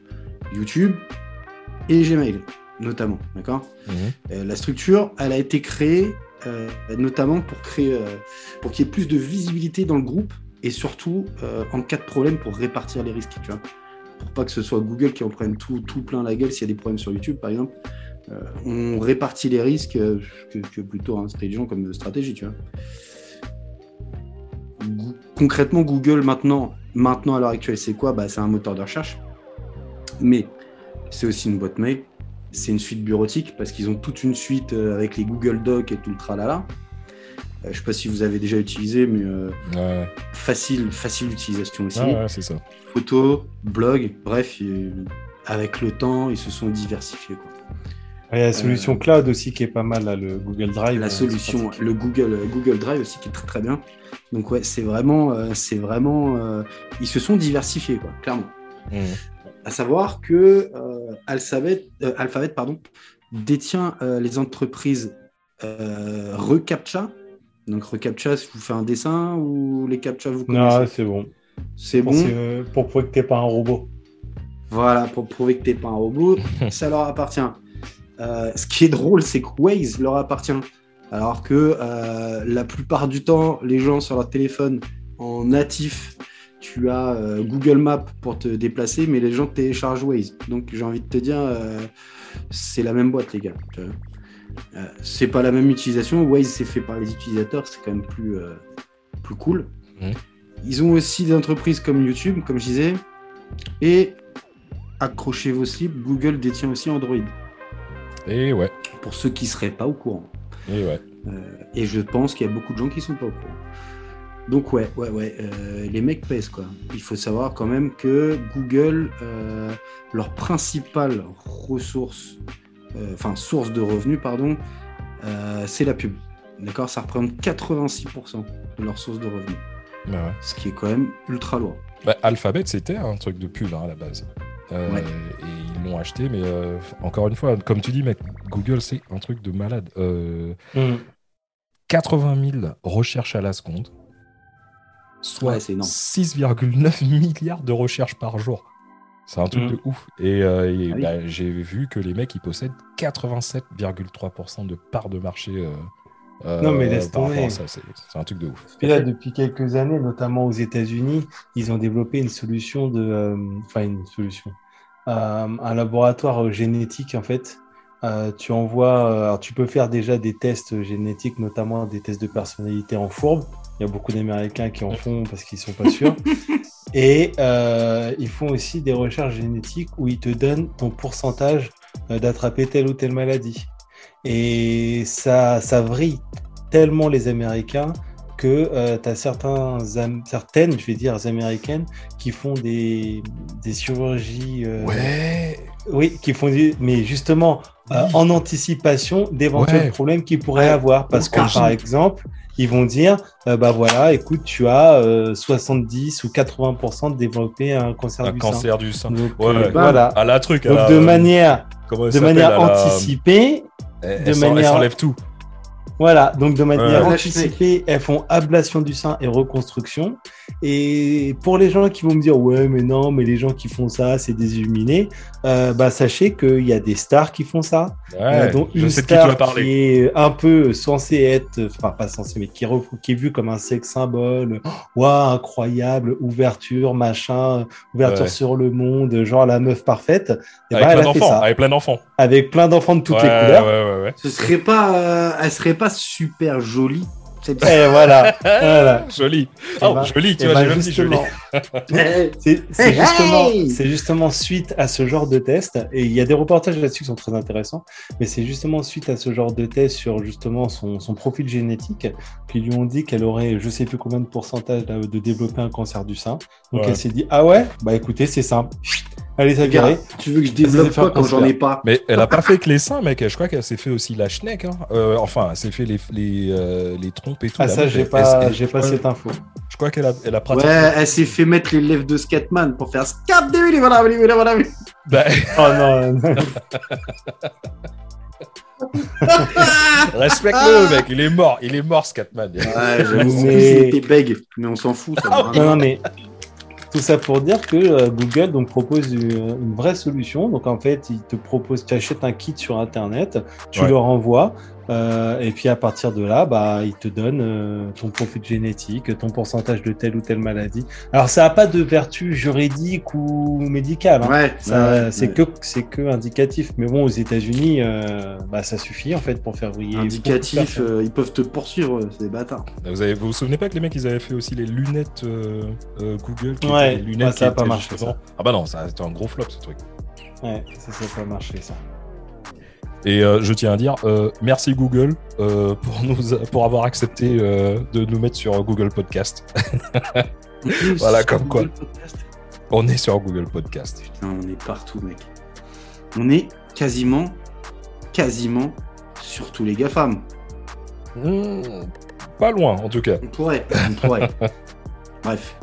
YouTube et Gmail, notamment. D'accord? Mhm. la structure, elle a été créée notamment pour créer, pour qu'il y ait plus de visibilité dans le groupe et surtout en cas de problème pour répartir les risques, tu vois? Pour pas que ce soit Google qui en prenne tout, tout plein la gueule s'il y a des problèmes sur YouTube, par exemple. Euh, on répartit les risques euh, que, que plutôt intelligent comme stratégie, tu vois. Concrètement, Google maintenant, maintenant à l'heure actuelle, c'est quoi? Bah, C'est un moteur de recherche, mais c'est aussi une boîte mail, c'est une suite bureautique parce qu'ils ont toute une suite euh, avec les Google Docs et tout le tralala. Je sais pas si vous avez déjà utilisé, mais euh, Ouais, facile, facile d'utilisation aussi. ouais, ouais, c'est ça. Photos, blog, bref, avec le temps, ils se sont diversifiés. Quoi. Il y a la solution cloud aussi qui est pas mal, là, le Google Drive. La euh, solution, le Google, euh, Google Drive aussi qui est très très bien. Donc ouais, c'est vraiment, euh, c'est vraiment, euh, ils se sont diversifiés quoi, clairement. Mhm. À savoir que euh, Alphabet, euh, Alphabet pardon, détient euh, les entreprises euh, Recaptcha. Donc Recaptcha, si vous faites un dessin ou les captcha vous connaissez. Non, c'est bon. c'est bon. pour prouver que t'es pas un robot. Voilà, pour prouver que t'es pas un robot, ça leur appartient. Euh, ce qui est drôle, c'est que Waze leur appartient. Alors que euh, la plupart du temps, les gens sur leur téléphone en natif, tu as euh, Google Maps pour te déplacer, mais les gens téléchargent Waze. Donc j'ai envie de te dire, c'est la même boîte, les gars. c'est pas la même utilisation. Waze, c'est fait par les utilisateurs, c'est quand même plus, plus cool. Ils ont aussi des entreprises comme YouTube, comme je disais. Et accrochez vos slips, Google détient aussi Android, Et ouais, pour ceux qui seraient pas au courant. et ouais. Euh, et je pense qu'il y a beaucoup de gens qui sont pas au courant. Donc ouais, ouais, ouais, euh, les mecs pèsent quoi. Il faut savoir quand même que Google, euh, leur principale ressource, enfin source de revenus, pardon, c'est la pub. D'accord? Ça représente 86% de leur source de revenus, Bah ouais. ce qui est quand même ultra lourd. Bah, Alphabet, c'était un truc de pub hein, à la base. Euh, Ouais. Et ils l'ont acheté, mais euh, encore une fois, comme tu dis, mec, Google, c'est un truc de malade. Euh, 80 000 recherches à la seconde, soit Ouais, c'est énorme. 6,9 milliards de recherches par jour. C'est un truc Mm. de ouf. Et, euh, et, Ah oui. bah, j'ai vu que les mecs, ils possèdent 87,3% de part de marché. Euh, Non, mais laisse tomber. C'est un truc de ouf. Et là, depuis quelques années, notamment aux États-Unis, ils ont développé une solution de, euh, enfin une solution, Euh, un laboratoire génétique en fait. Euh, tu envoies, euh, alors tu peux faire déjà des tests génétiques, notamment des tests de personnalité en fourbe. Il y a beaucoup d'Américains qui en font parce qu'ils sont pas sûrs. Et euh, ils font aussi des recherches génétiques où ils te donnent ton pourcentage d'attraper telle ou telle maladie. Et ça, ça vrille tellement les Américains que tu as certains, certaines, je vais dire, américaines qui font des, des chirurgies. euh, Ouais. Oui, qui font des- mais justement euh, en anticipation d'éventuels Ouais. problèmes qu'ils pourraient Ouais. avoir. Parce que, par exemple, ils vont dire euh, bah voilà, écoute, tu as euh, 70 ou 80% de développer un cancer Un du cancer du sein. sein. Donc, Ouais, euh, voilà. À la truc. à Donc, la- de manière, de manière la- de manière- s'enlève tout. Voilà, donc de manière anticipée, elles font ablation du sein et reconstruction. Et pour les gens qui vont me dire ouais mais non mais les gens qui font ça c'est des illuminés, euh, bah sachez qu'il y a des stars qui font ça. Ouais, Euh, dont je une sais de qui tu vas star parler. qui est un peu censée être, enfin pas censée mais qui est, re- qui est vue comme un sexe symbole. Waouh incroyable ouverture machin, ouverture Ouais. sur le monde, genre la meuf parfaite. Et Avec bah, elle plein a fait d'enfants, ça avec plein d'enfants. Avec plein d'enfants de toutes Ouais, les couleurs. Ouais, ouais, ouais. Ce serait pas, euh, elle serait pas super jolie. Et voilà, voilà. Joli. Oh, ben- joli, tu vois, bah, j'ai même dit joli. justement, c'est c'est Hey, justement, hey c'est justement suite à ce genre de test, et il y a des reportages là-dessus qui sont très intéressants, mais c'est justement suite à ce genre de test sur justement son, son profil génétique qu'ils lui ont dit qu'elle aurait je sais plus combien de pourcentage de développer un cancer du sein. Donc Ouais. elle s'est dit ah ouais, bah écoutez c'est simple, allez ça gars, virer. tu veux que je développe quoi quand j'en ai pas? Mais elle a pas fait que les seins, mec. Je crois qu'elle s'est fait aussi la schneck. Hein. Euh, enfin, elle s'est fait les, les, euh, les trompes et tout. Ah ça j'ai elle- pas, elle- j'ai pas ouais, cette info. Je crois qu'elle a, elle a Ouais, pratiqué. elle s'est fait mettre les lèvres de Scatman pour faire Scat de voilà, voilà, voilà, voilà. Bah, Oh non, non. respecte-le, mec. Il est mort. Il est mort, Scatman. Ouais, j'avoue, Mais- mais... était bègue, mais on s'en fout. Ça Non, non, mais tout ça pour dire que euh, Google donc, propose une, vraie solution. Donc, en fait, il te propose, tu achètes un kit sur Internet, tu Ouais. le renvoies, euh, et puis à partir de là, bah, il te donne euh, ton profil génétique, ton pourcentage de telle ou telle maladie. Alors, ça n'a pas de vertu juridique ou médicale. hein. Ouais, Ça, ouais, c'est ouais. que c'est que indicatif. Mais bon, aux États-Unis, euh, bah, ça suffit en fait pour faire briller. indicatif, euh, ils peuvent te poursuivre, c'est des bâtards. Vous, avez, vous vous souvenez pas que les mecs, ils avaient fait aussi les lunettes euh, euh, Google qui Ouais, les lunettes ça a qui pas marché, ça. Ah bah non, ça c'était un gros flop ce truc. Ouais, ça, ça peut marcher ça. Et euh, je tiens à dire euh, merci Google euh, pour nous pour avoir accepté de nous mettre sur Google Podcast. Voilà, comme quoi. On est sur Google Podcast. Putain, on est partout, mec. On est quasiment, quasiment sur tous les GAFAM. Hmm, pas loin en tout cas. On pourrait, on pourrait. bref.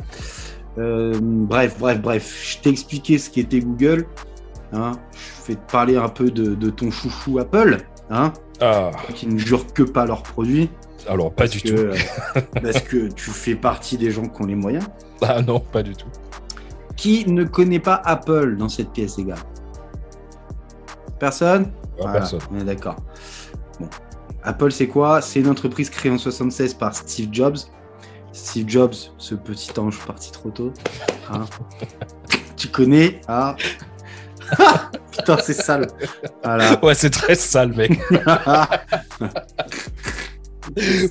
Bref, bref, bref. Je t'ai expliqué ce qu'était Google. Hein. Je vais te parler un peu de, de ton chouchou Apple, hein, Ah, qui ne jure que pas leurs produits. alors pas du que, tout. euh, parce que tu fais partie des gens qui ont les moyens. Ah non, pas du tout. Qui ne connaît pas Apple dans cette pièce, les gars? Personne? Ah, Voilà, Personne. On est d'accord. Bon. Apple, c'est quoi? C'est une entreprise créée en 76 par Steve Jobs. Steve Jobs, ce petit ange parti trop tôt. hein. tu connais? Ah Putain, c'est sale. Voilà. Ouais, c'est très sale, mec.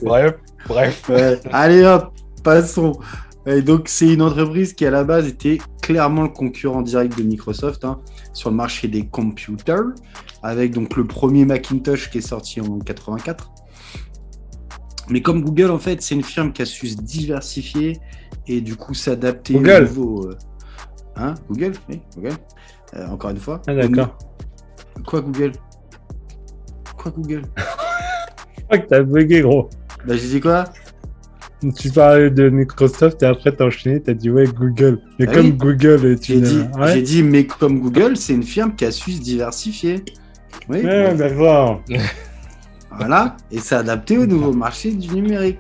bref, bref. Ouais. Allez hop, passons. Et donc, c'est une entreprise qui, à la base, était clairement le concurrent direct de Microsoft hein, sur le marché des computers, avec donc le premier Macintosh qui est sorti en 84. Mais comme Google, en fait, c'est une firme qui a su se diversifier et du coup s'adapter au nouveau. euh, Hein Google Oui, Google. Euh, encore une fois. Ah, d'accord. Quoi, Google? Quoi, Google? Je crois que t'as bugué, gros. Bah, j'ai dit quoi? Tu parlais de Microsoft et après t'as enchaîné, t'as dit ouais Google. Mais Ah comme oui. Google est J'ai dit, ouais, j'ai dit, mais comme Google, c'est une firme qui a su se diversifier. Oui, Ouais, d'accord. voilà, et s'adapter au nouveau marché du numérique.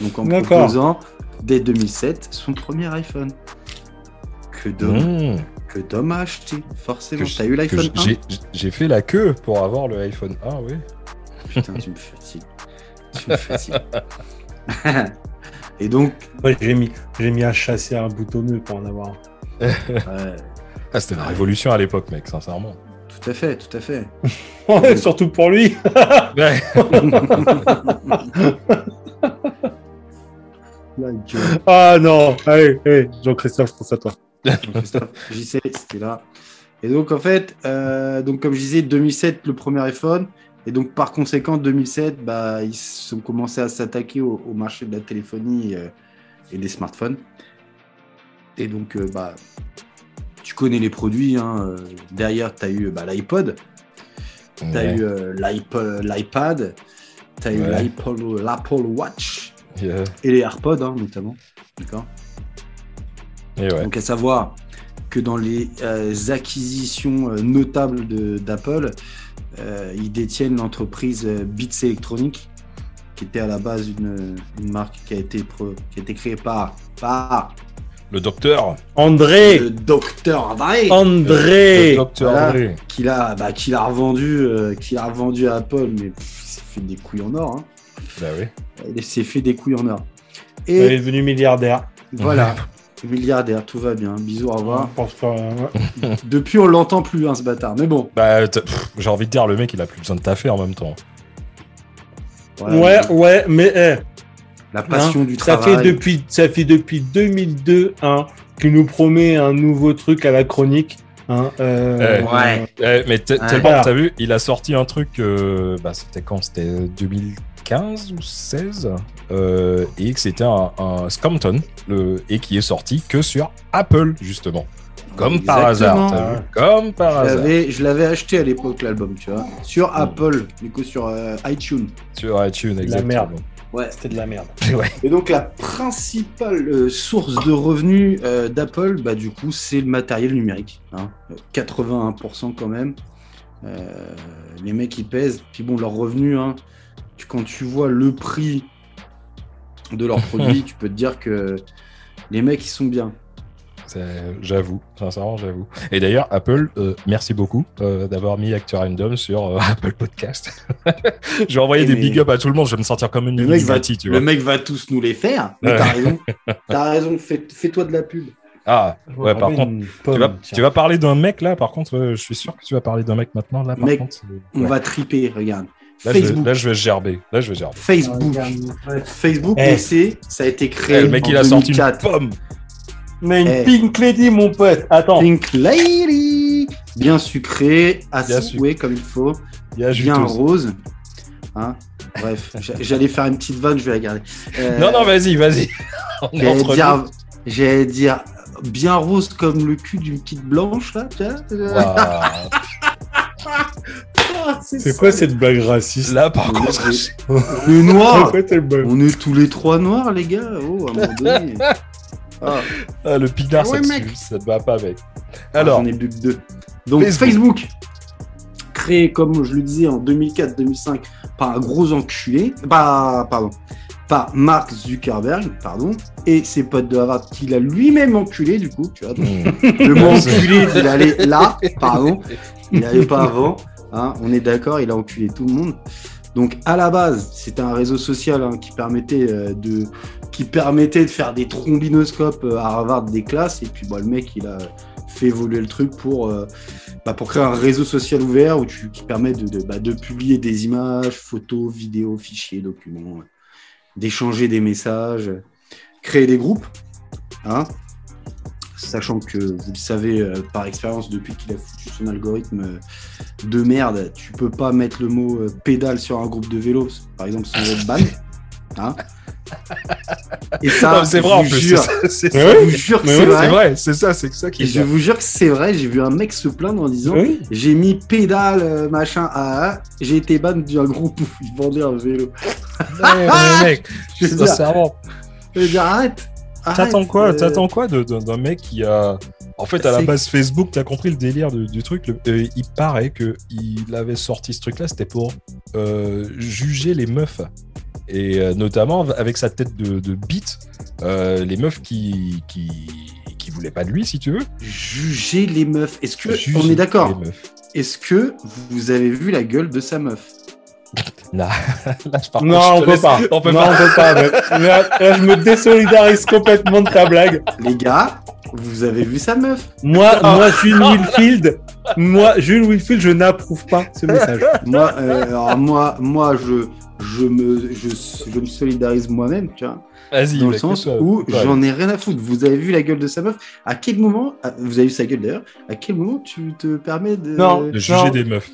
Donc en proposant dès 2007 son premier iPhone. Que Dom, Hmm, que Dom a acheté, forcément. T'as eu l'iPhone j- 1 j'ai- j'ai fait la queue pour avoir le iPhone 1, oui. Putain, tu me fatigues. Tu me fatigues. et donc, Ouais, j'ai mis, j'ai mis à chasser un bout au nœud pour en avoir. un. ouais, Ah, c'était la révolution à l'époque, mec, sincèrement. tout à fait, tout à fait. Ouais, surtout pour lui. Ah non, allez, allez, Jean-Christophe, je pense à toi. Christophe, J'y sais, c'était là. Et donc, en fait, euh, donc, comme je disais, 2007, le premier iPhone. Et donc, par conséquent, 2007, bah, ils ont commencé à s'attaquer au, au marché de la téléphonie euh, et des smartphones. Et donc, euh, bah, tu connais les produits. hein, Derrière, tu as eu bah, l'iPod, tu as Ouais. eu l'iP- l'iPad, tu as eu Ouais. l'Apple l'Apple Watch Yeah. et les AirPods, hein, notamment. D'accord Et ouais. donc à savoir que dans les euh, acquisitions euh, notables de- d'Apple, euh, ils détiennent l'entreprise Beats Electronics, qui était à la base une, une marque qui a été, pro- qui a été créée par, par Le docteur. André le docteur Le André docteur Voilà. André. qui l'a bah, qui l'a revendu, euh, qui l'a revendu à Apple, mais s'est fait des couilles en or. Hein. Bah oui. Il s'est fait des couilles en or. Il est devenu milliardaire. voilà, milliardaire, tout va bien. Bisous, au Je revoir. pense pas. ouais. Depuis, on l'entend plus, hein, ce bâtard. Mais bon. Bah, j'ai envie de dire, le mec, il a plus besoin de taffer en même temps. voilà, Ouais, ouais, mais La passion hein, du ça travail. fait depuis ça fait depuis 2002 hein, qu'il nous promet un nouveau truc à la chronique. Hein, euh, Eh, Ouais. Eh, mais Ouais. tellement, t'as vu, il a sorti un truc, euh, bah, c'était quand? C'était 2015 ou 16 euh, Et que c'était un, un Scampton, le, et qui est sorti que sur Apple, justement. Comme par hasard, t'as vu Comme par Je hasard. l'avais- Je l'avais acheté à l'époque, l'album, tu vois. Sur Apple, du coup, sur euh, iTunes. Sur iTunes, exactement. merde. Ouais. C'était de la merde. Ouais. Et donc, la principale euh, source de revenus euh, d'Apple, bah, du coup, c'est le matériel numérique. hein. Euh, 81% quand même. Euh, les mecs, ils pèsent. Puis bon, leurs revenus, hein, tu- quand tu vois le prix de leurs produits, tu peux te dire que les mecs, ils sont bien. J'avoue, sincèrement, j'avoue. Et d'ailleurs, Apple, euh, merci beaucoup euh, d'avoir mis Acteur Random sur euh, Apple Podcast. je vais envoyer Et des mais- big up à tout le monde, je vais me sentir comme une Le mec, va, tu le vois. mec va tous nous les faire. Mais Ouais. t'as raison. T'as raison, fais- fais-toi de la pub. Ah, ouais, par contre, tu vas, tiens. tu vas parler d'un mec là, par contre, euh, je suis sûr que tu vas parler d'un mec maintenant, là, par Mec, contre. On va triper, regarde. Là, je vais, Facebook. là, je vais gerber. Là, je vais gerber. Facebook. Facebook, Eh. on sait, ça a été Eh, créé le mec, en il a sorti une 2004. pomme. Mais une Eh. Pink Lady, mon pote. Attends. Pink Lady, bien sucré, Bien assoué comme il faut, bien rose. Hein Bref, j'a- j'allais faire une petite vanne, je vais la garder. Euh, Non, non, vas-y, vas-y. J'allais dire, j'allais dire bien rose comme le cul d'une petite blanche là. tu vois nous. Waouh. Ah, C'est quoi cette blague raciste Là, par contre, On est noirs. On est tous les trois noirs, les gars. Oh, à un moment donné. Ah, ah, le pinard, Ouais, ça, te mec. suit, ça te va pas avec. Alors, j'en ai bu deux. Donc Facebook. Facebook. créé comme je le disais en 2004-2005 par un gros enculé, pas pardon, par Mark Zuckerberg, pardon, et ses potes de Harvard qu'il a lui-même enculé du coup, tu vois. donc, hmm. le mot enculé, il allait là, pardon, il n'allait pas avant. Hein, on est d'accord, il a enculé tout le monde. Donc à la base, c'était un réseau social hein, qui permettait euh, de qui permettait de faire des trombinoscopes euh, à Harvard des classes et puis bah, le mec il a fait évoluer le truc pour euh, bah, pour créer un réseau social ouvert qui permet bah, de publier des images, photos, vidéos, fichiers, documents, d'échanger des messages, créer des groupes, hein, sachant que vous le savez euh, par expérience depuis qu'il a foutu son algorithme euh, de merde, tu peux pas mettre le mot euh, pédale sur un groupe de vélo, par exemple sans être ban. Hein Et ça, c'est vrai en plus. c'est Mais jure que mais c'est vrai. C'est vrai, c'est ça, c'est ça qui je vous jure que c'est vrai, j'ai vu un mec se plaindre en disant Oui. j'ai mis pédale machin à A, j'ai été ban d'un groupe où ils vendaient un vélo. Ouais, mais mec, Je veux dire, sincèrement, je veux dire, arrête, arrête, T'attends quoi T'attends quoi de- de- d'un mec qui a. En fait, à la base Facebook, t'as compris le délire du, du truc. le- euh, il paraît que il avait sorti ce truc-là, c'était pour euh, juger les meufs. Et euh, notamment avec sa tête de, de bite, les meufs qui, qui qui voulaient pas de lui, si tu veux. Juger les meufs. Est-ce que Juger on est d'accord les meufs. Est-ce que vous avez vu la gueule de sa meuf? Là, je- par Non, je on peut laisse- pas. On peut non, pas. on peut pas. mais- mais là, là, je me désolidarise complètement de ta blague. Les gars, vous avez vu sa meuf? Moi, moi, Jules Wilfield, moi, Jules Wilfield, je n'approuve pas ce message. Moi, euh, alors moi, moi, je, je me, je, je me solidarise moi-même, tu vois. Vas-y, dans le sens toi, où j'en ai rien à foutre. Vous avez vu la gueule de sa meuf? À quel moment, vous avez vu sa gueule d'ailleurs, à quel moment tu te permets de... Non. de juger Non. des meufs.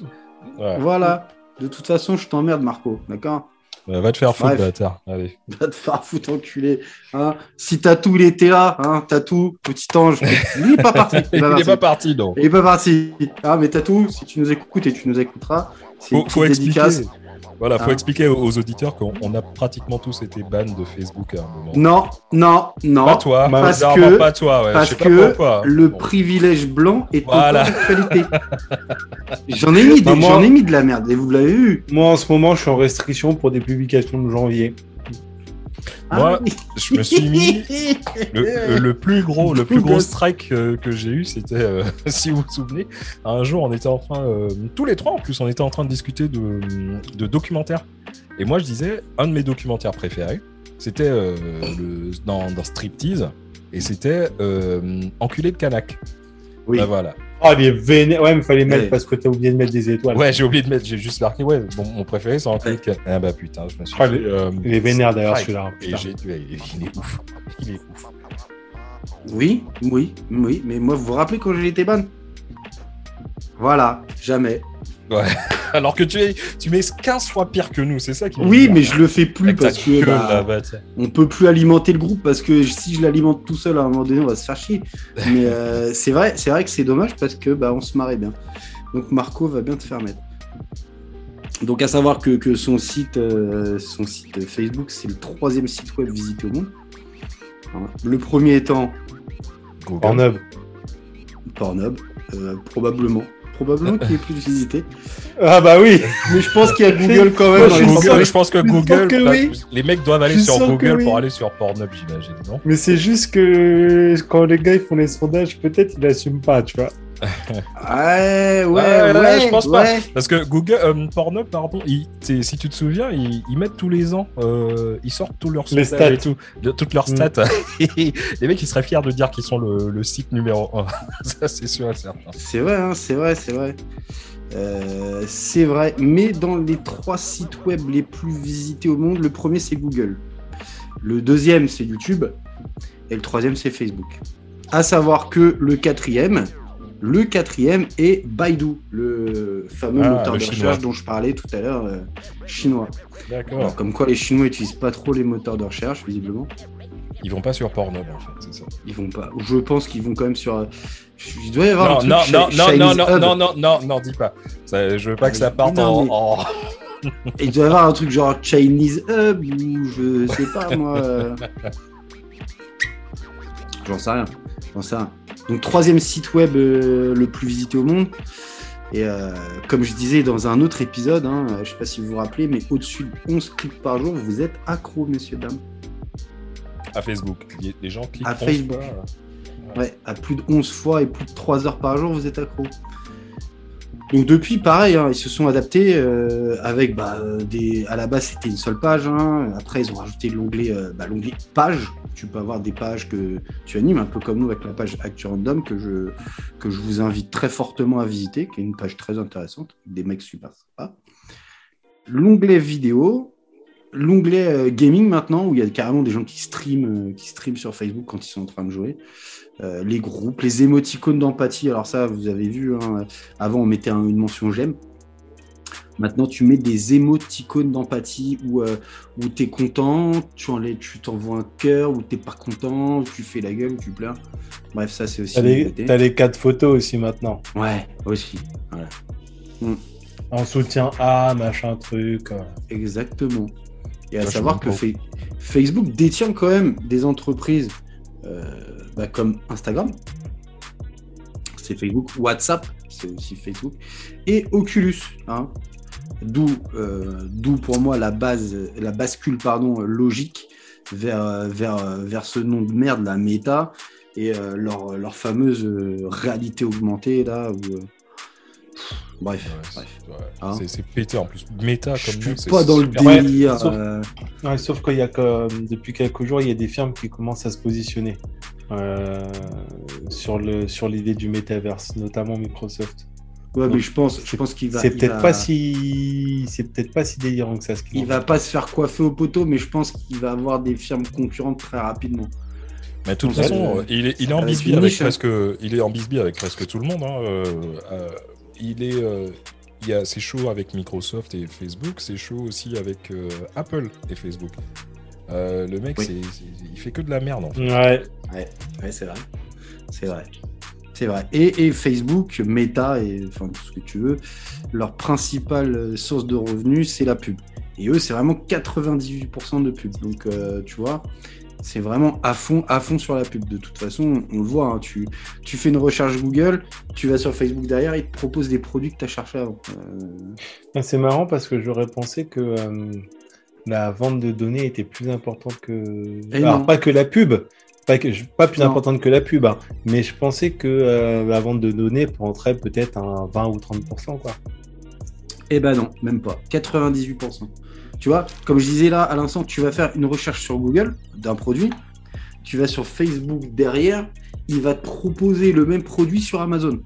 Ouais. Voilà. De toute façon, je t'emmerde, Marco, d'accord? Va te faire foutre, bâtard. Allez. Va te faire foutre enculé. Hein si Tatou, il était là, hein, Tatou, petit ange, il est pas parti. Il n'est pas parti, non. Il est pas parti. Ah, mais Tatou, si tu nous écoutes et tu nous écouteras, c'est Faut, faut expliquer. Voilà, faut Ah. expliquer aux, aux auditeurs qu'on on a pratiquement tous été ban de Facebook à un moment. Non, non, non. Pas toi, parce que- pas toi, ouais. Parce je sais que pas pourquoi. le Bon. privilège blanc est Voilà. encore d'actualité. J'en ai mis des, Bah, moi- j'en ai mis de la merde et vous l'avez vu. Moi, en ce moment, je suis en restriction pour des publications de janvier. Moi, Ah oui. je me suis mis le, le- le plus gros, le plus gros strike euh, que j'ai eu, c'était, euh, si vous vous souvenez, un jour on était en train, euh, tous les trois en plus, on était en train de discuter de, de documentaires. Et moi je disais, un de mes documentaires préférés, c'était euh, dans, dans Striptease, et c'était euh, Enculé de Canac. Oui. Bah, voilà. Ah, il est vénère. Ouais, mais fallait mettre Ouais. parce que t'as oublié de mettre des étoiles. Ouais, j'ai oublié de mettre, j'ai juste marqué, ouais, bon, mon préféré c'est de Canac. Ah bah putain, je me suis fait, il- euh, Il est vénère d'ailleurs celui-là. Et putain. j'ai, ouais, il est ouf. Il est ouf. Oui, oui, oui, mais moi, vous vous rappelez quand j'ai été ban? Voilà, jamais. Alors que tu, es, tu mets 15 fois pire que nous, c'est ça qui Oui, mais je le fais plus parce que gueule, bah, là, bah, on peut plus alimenter le groupe parce que si je l'alimente tout seul à un moment donné, on va se faire chier. Mais euh, c'est vrai, c'est vrai que c'est dommage parce que bah on se marrait bien. Donc Marco va bien te faire mettre. Donc à savoir que, que son site, euh, son site Facebook, c'est le troisième site web visité au monde. Voilà. Le premier étant Google. Pornhub. Pornhub, euh, probablement. Probablement qu'il est plus visité. Ah bah oui. Mais je pense qu'il y a Google quand Moi, même. je Google, centaines. je pense que Google, sûr que bah, oui. les mecs doivent aller Je sur Google oui. pour aller sur Pornhub, j'imagine, non? Mais c'est juste que quand les gars ils font les sondages, peut-être ils n'assument pas, tu vois. Ouais, ouais, Ouais, ouais, ouais, je pense pas. Parce que Google, euh, Pornhub, t'sais, si tu te souviens, ils, ils mettent tous les ans, euh, ils sortent tous leurs Les sondages et stats. tout, de- toutes leurs Mm. stats. Les mecs, ils seraient fiers de dire qu'ils sont le, le site numéro 1. Ça, c'est sûr et certain. C'est vrai, hein, c'est vrai, c'est vrai. Euh, c'est vrai, mais dans les trois sites web les plus visités au monde, le premier c'est Google. Le deuxième c'est YouTube. Et le troisième c'est Facebook. À savoir que le quatrième, le quatrième est Baidu, le fameux Ah, moteur le de recherche dont je parlais tout à l'heure, euh, chinois. D'accord. comme quoi les Chinois n'utilisent pas trop les moteurs de recherche, visiblement. Ils vont pas sur Pornhub, en fait, c'est ça. Ils vont pas. Je pense qu'ils vont quand même sur. euh, Il doit y avoir Non, un truc non, non, non, Chinese non, non, Hub. non, non, non, non, dis pas. Ça, je veux pas que ça parte Non, en, mais- Il doit y avoir un truc genre Chinese Hub ou je sais pas moi. J'en sais rien. J'en sais rien. Donc troisième site web euh, le plus visité au monde. Et euh, comme je disais dans un autre épisode, hein, je sais pas si vous vous rappelez, mais au-dessus de 11 clics par jour, vous êtes accro, messieurs, dames. à Facebook. Les gens cliquent À 11 Facebook. fois. Ouais, à plus de 11 fois et plus de 3 heures par jour, vous êtes accro. Donc depuis, pareil, hein, ils se sont adaptés euh, avec bah, euh, des. À la base, c'était une seule page. hein. Après, ils ont rajouté l'onglet, euh, bah, l'onglet page. Tu peux avoir des pages que tu animes, un peu comme nous avec la page Actu Random que je que je vous invite très fortement à visiter, qui est une page très intéressante, des mecs super sympas. L'onglet vidéo, l'onglet euh, gaming maintenant, où il y a carrément des gens qui streament, euh, qui streament sur Facebook quand ils sont en train de jouer. Euh, les groupes, les émoticônes d'empathie. Alors ça, vous avez vu, hein, avant on mettait un- une mention j'aime. Maintenant, tu mets des émoticônes d'empathie où, euh, où tu es content, tu enlèves- tu t'envoies un cœur, où tu pas content, tu fais la gueule, tu pleures. Bref, ça c'est aussi T'as les, t'as les quatre photos aussi maintenant. Ouais, aussi. Voilà. En soutien à machin truc. euh. Exactement. Et à Moi, savoir que Fa- Facebook détient quand même des entreprises euh, bah, comme Instagram, c'est Facebook, WhatsApp, c'est aussi Facebook, et Oculus. hein. D'où, euh, d'où pour moi la base, la bascule pardon logique vers, vers, vers ce nom de merde, la méta, et euh, leur, leur fameuse euh, réalité augmentée là. Où, euh, bref, Ouais, c'est- bref. ouais. Hein C'est- pété en plus. Méta Je comme suis nom, c'est pas dans le délire. sauf- euh, Ouais, sauf qu'il y a que, depuis quelques jours, il y a des firmes qui commencent à se positionner euh, sur le sur l'idée du métaverse, notamment Microsoft. Ouais, Donc, mais je pense, je pense qu'il va. C'est peut-être va- pas si c'est peut-être pas si délirant que ça. Ce Il va pas se faire coiffer au poteau, mais je pense qu'il va avoir des firmes concurrentes très rapidement. Mais de toute Ouais, façon, euh, il est, il est en bisbille avec hein. presque, il est en bisbille avec presque tout le monde. hein, euh, euh, il est, euh, il y a, c'est chaud avec Microsoft et Facebook, c'est chaud aussi avec euh, Apple et Facebook. Euh, le mec, Oui. c'est, c'est- il fait que de la merde en fait. Ouais. Ouais, c'est vrai. C'est vrai. C'est C'est vrai. Et, et Facebook, Meta, et enfin tout ce que tu veux, leur principale source de revenus, c'est la pub. Et eux, c'est vraiment 98% de pub. Donc, euh, tu vois, c'est vraiment à fond, à fond sur la pub. De toute façon, on le voit. hein, tu, tu fais une recherche Google, tu vas sur Facebook derrière, ils te proposent des produits que tu as cherché avant. Euh, C'est marrant parce que j'aurais pensé que euh, la vente de données était plus importante que. Et Alors, non. pas que la pub, pas, que, pas plus Non. importante que la pub, hein, mais je pensais que euh, la vente de données prendrait peut-être un 20 ou 30%. Quoi. Eh ben non, même pas. 98%. Tu vois, comme je disais là à l'instant, tu vas faire une recherche sur Google d'un produit, tu vas sur Facebook derrière, il va te proposer le même produit sur Amazon.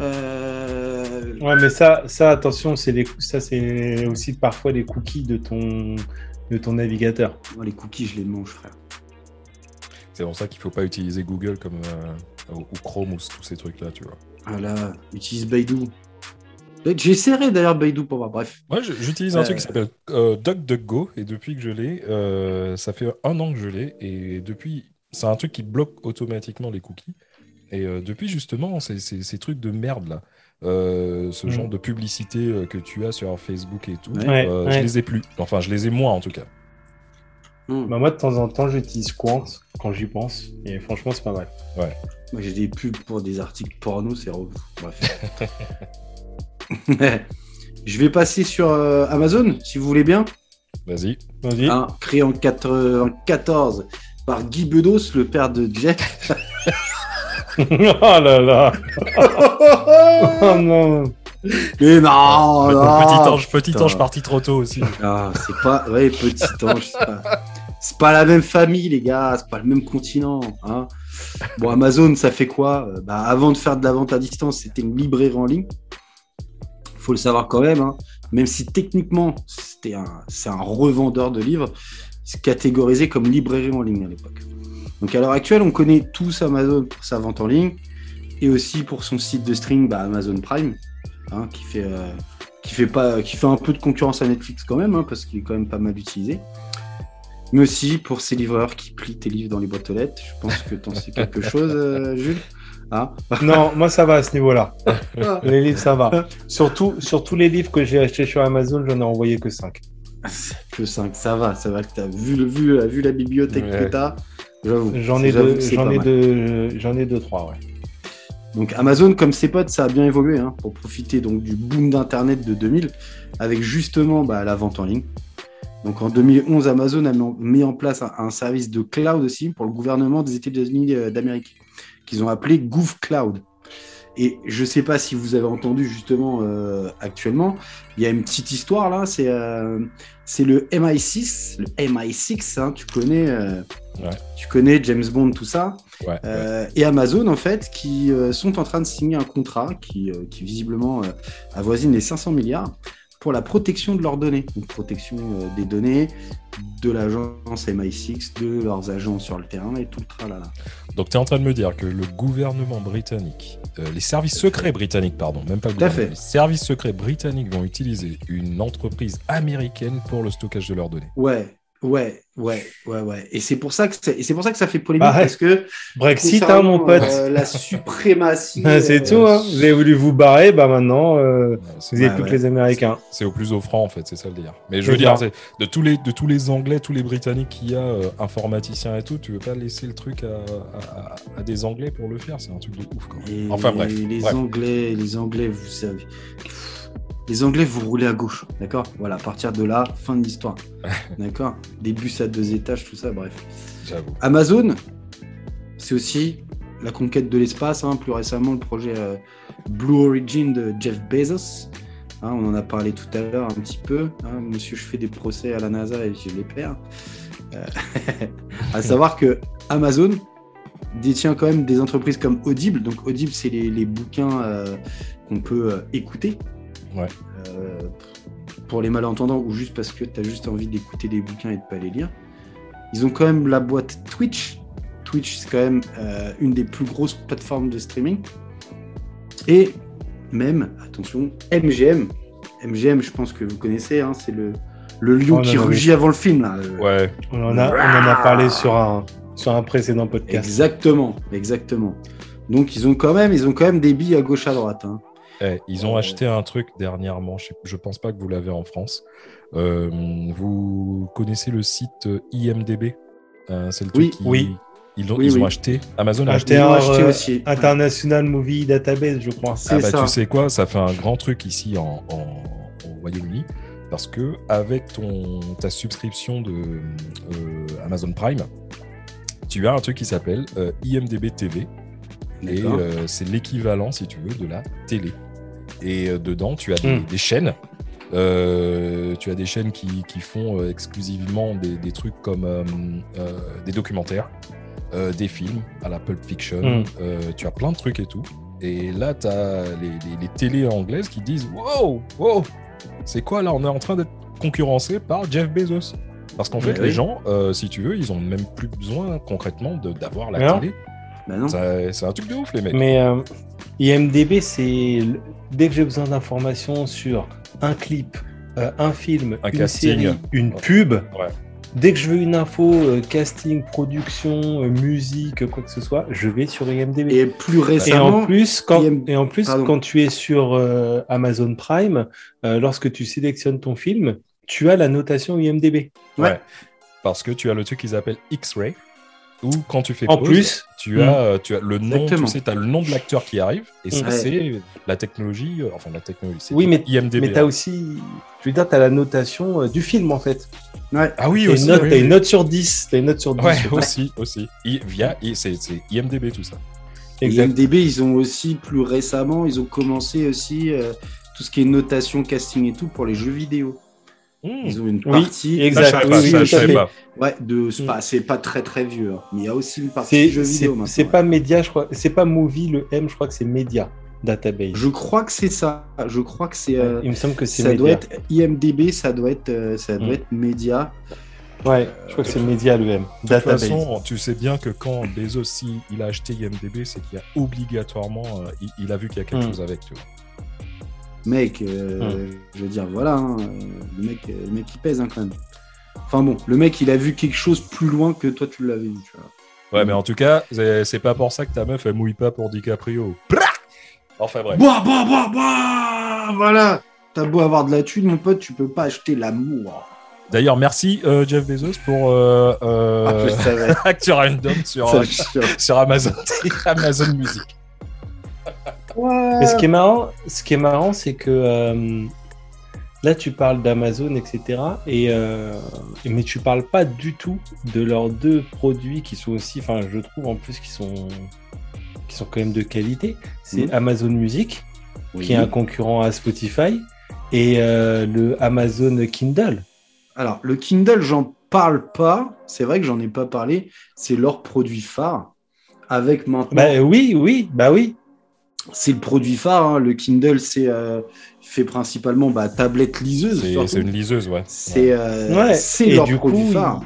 Euh, Ouais, mais ça, ça attention, c'est les, ça c'est aussi parfois les cookies de ton, de ton navigateur. les cookies, je les mange, frère. C'est pour ça qu'il faut pas utiliser Google comme euh, ou Chrome ou tous ces trucs là, tu vois. Ah là, utilise Baidu. J'essaierai d'ailleurs Baidu pour voir. Bref. Moi, j'utilise un Euh. truc qui s'appelle euh, DuckDuckGo et depuis que je l'ai, euh, ça fait un an que je l'ai et depuis, c'est un truc qui bloque automatiquement les cookies. Et euh, depuis justement, ces, ces- ces trucs de merde là, euh, ce Mm. genre de publicité que tu as sur Facebook et tout, Ouais. Ouais, euh, ouais. je les ai plus. Enfin, je les ai moins en tout cas. Hmm. Bah, moi, de temps en temps, j'utilise Quant quand j'y pense, et franchement, c'est pas mal. Moi, j'ai des pubs pour des articles porno, c'est. Bref. je vais passer sur euh, Amazon, si vous voulez bien. Vas-y. Vas-y. Hein, créé en 94 par Guy Bedos, le père de Jeff. oh là là. oh non. Mais non, Ouais, non, petit ange, petit ange parti trop tôt aussi. Ah, c'est pas. Ouais, petit ange, c'est pas. C'est pas la même famille, les gars, c'est pas le même continent. Hein. Bon, Amazon, ça fait quoi? Euh, bah, Avant de faire de la vente à distance, c'était une librairie en ligne. Faut le savoir quand même, hein. même si techniquement, c'était un, c'est un revendeur de livres, c'est catégorisé comme librairie en ligne à l'époque. Donc à l'heure actuelle, on connaît tous Amazon pour sa vente en ligne et aussi pour son site de streaming bah, Amazon Prime, hein, qui fait euh, qui fait pas qui fait un peu de concurrence à Netflix quand même, parce qu'il est quand même pas mal utilisé. Mais aussi pour ces livreurs qui plient tes livres dans les boîtes aux lettres. Je pense que t'en sais quelque chose, euh, Jules. Ah. Non, moi, ça va à ce niveau-là. Les livres, ça va. Surtout, sur tous les livres que j'ai achetés sur Amazon, j'en ai envoyé que 5. Que 5, ça va, ça va que t'as vu, le- vu, la- vu la bibliothèque Ouais. que t'as. J'avoue. J'en ai, j'avoue deux, j'en ai, deux, j'en ai deux, trois, ouais. Donc Amazon, comme ses potes, ça a bien évolué hein, pour profiter donc du boom d'Internet de 2000, avec justement bah, la vente en ligne. Donc en 2011, Amazon a mis en- place un, un service de cloud aussi pour le gouvernement des États-Unis euh, d'Amérique, qu'ils ont appelé Goof Cloud. Et je ne sais pas si vous avez entendu justement euh, actuellement, il y a une petite histoire là, c'est euh, le MI6, le MI6, hein, tu connais, euh, Ouais. tu connais James Bond, tout ça. Ouais. Et Amazon, en fait, qui sont en train de signer un contrat qui, qui visiblement avoisine les 500 milliards pour la protection de leurs données. Donc, protection euh, des données de l'agence MI6, de leurs agents sur le terrain et tout le tralala. Donc tu es en train de me dire que le gouvernement britannique, euh, les services secrets britanniques, pardon, même pas le gouvernement, fait. les services secrets britanniques vont utiliser une entreprise américaine pour le stockage de leurs données. Ouais, ouais, ouais, ouais, ouais. Et c'est pour ça que ça, et c'est pour ça que ça fait polémique Ah ouais. parce que Brexit, hein, mon pote. euh, la suprématie. c'est euh, tout, hein. Vous avez voulu vous barrer, bah maintenant, euh, vous n'êtes Ouais, plus ouais. que les Américains. C'est au plus offrant en fait, c'est ça le délire. Mais je veux dire, de tous les de tous les Anglais, tous les Britanniques qu'il y a, euh, informaticiens et tout, tu veux pas laisser le truc à, à- à- des Anglais pour le faire, c'est un truc de ouf. Quoi. Et Enfin bref. Les bref. Anglais, les Anglais, vous savez. Les Anglais, vous roulez à gauche, d'accord? Voilà, à partir de là, fin de l'histoire. D'accord? Des bus à deux étages, tout ça, bref. J'avoue. Amazon, c'est aussi la conquête de l'espace, hein, plus récemment le projet euh, Blue Origin de Jeff Bezos. Hein, on en a parlé tout à l'heure un petit peu. hein. monsieur, je fais des procès à la NASA et je les perds. Euh, à savoir que Amazon détient quand même des entreprises comme Audible. Donc Audible, c'est les, les bouquins euh, qu'on peut écouter. Ouais. Euh, pour les malentendants ou juste parce que tu as juste envie d'écouter des bouquins et de pas les lire. Ils ont quand même la boîte Twitch. Twitch, c'est quand même euh, une des plus grosses plateformes de streaming. Et même, attention, MGM. MGM, je pense que vous connaissez, hein, c'est le, le lion Oh, qui non, rugit avant le film. Là. Euh, Ouais, On en a, on en a parlé sur un, sur un précédent podcast. Exactement, exactement. Donc ils ont quand même, ils ont quand même des billes à gauche à droite. hein. Eh, ils ont Euh, acheté un truc dernièrement, je, je pense pas que vous l'avez en France. Euh, vous connaissez le site euh, IMDB Euh, C'est le truc Oui, qui- oui. Ils, ont, Oui, ils ont oui. acheté. Amazon a Acheté acheté. Un, aussi. International Movie Database, je crois. Ah bah ça. tu sais quoi, ça fait un grand truc ici en, en- au Royaume-Uni parce que avec ton ta subscription de euh, Amazon Prime, tu as un truc qui s'appelle euh, IMDb TV et euh, c'est l'équivalent si tu veux de la télé. Et euh, dedans tu as des, des chaînes. Euh, tu as des chaînes qui, qui font euh, exclusivement des, des trucs comme euh, euh, des documentaires, euh, des films à la Pulp Fiction. Mm. euh, tu as plein de trucs et tout. Et là, tu as les, les- les télés anglaises qui disent Wow, wow, c'est quoi là On est en train d'être concurrencé par Jeff Bezos. Parce qu'en fait, Mais les gens, euh, si tu veux, ils ont même plus besoin concrètement de- d'avoir la Non. télé. Bah C'est un truc de ouf, les mecs. Mais euh, IMDB, c'est dès que j'ai besoin d'informations sur un clip, euh, un film, Un une casting. série, une pub, Ouais. dès que je veux une info, euh, casting, production, euh, musique, quoi que ce soit, je vais sur IMDB. Et plus Et récemment, en plus, quand, IM et en plus Pardon. quand tu es sur euh, Amazon Prime, euh, lorsque tu sélectionnes ton film, tu as la notation IMDB. Ouais. Parce que tu as le truc qu'ils appellent X-Ray, où quand tu fais En pause, plus, tu, as, euh, tu as le nom, Exactement. tu sais, as le nom de l'acteur qui arrive, et ça, c'est la technologie, euh, enfin la technologie, c'est Oui, mais- IMDb. mais tu as aussi, je veux dire, tu as la notation euh, du film en fait. ouais. Ah oui, Tu as aussi. une, note- oui, t'as oui. une note sur 10. T'as une note sur 10. Ouais, aussi, aussi. I- via, c'est IMDB tout ça. IMDB, ils ont aussi plus récemment, ils ont commencé aussi euh, tout ce qui est notation, casting et tout pour les jeux vidéo. Mm. Ils ont une Oui, partie. exact. Ça, je savais oui, pas, oui, je pas. Ouais, de, c'est Mm. pas, c'est pas très très vieux, hein. mais il y a aussi une partie C'est jeux vidéo c'est ouais. pas média, je crois. C'est pas movie, le M, je crois que c'est média database. Je crois que c'est ça. Je crois que c'est. euh, Il me semble que c'est ça média. doit être IMDB, ça doit être, euh, ça doit Mm. être média. Ouais, je crois que c'est média le M. De toute façon, tu sais bien que quand Bezos, il a acheté IMDB, c'est qu'il y a obligatoirement, euh, il, il a vu qu'il y a quelque chose avec, tu vois. Mec, euh, je veux dire, voilà, hein, euh, le mec, euh, le mec il pèse hein, quand même. Enfin bon, le mec il a vu quelque chose plus loin que toi tu l'avais vu. Tu vois. Ouais, mais en tout cas, c'est pas pour ça que ta meuf, elle mouille pas pour DiCaprio. Enfin bref. Bah, bah, bah, bah, voilà. T'as beau avoir de la thune, mon pote, tu peux pas acheter l'amour. D'ailleurs, merci euh, Jeff Bezos pour euh, euh, Ah. Actu Random sur, sur Amazon, Amazon Music. Mais ce qui est marrant, ce qui est marrant, c'est que euh, là, tu parles d'Amazon, etc. Et euh, mais tu parles pas du tout de leurs deux produits qui sont aussi, enfin, je trouve en plus qui sont qui sont quand même de qualité. C'est Mhm. Amazon Music, Oui. qui est un concurrent à Spotify, et euh, le Amazon Kindle. Alors, le Kindle, j'en parle pas. C'est vrai que j'en ai pas parlé. C'est leur produit phare. Avec maintenant. Bah oui, oui, bah oui. C'est le produit phare. hein. Le Kindle, c'est euh, fait principalement bah, tablette liseuse. C'est une liseuse, ouais. C'est euh, Ouais. leur du produit coup, phare.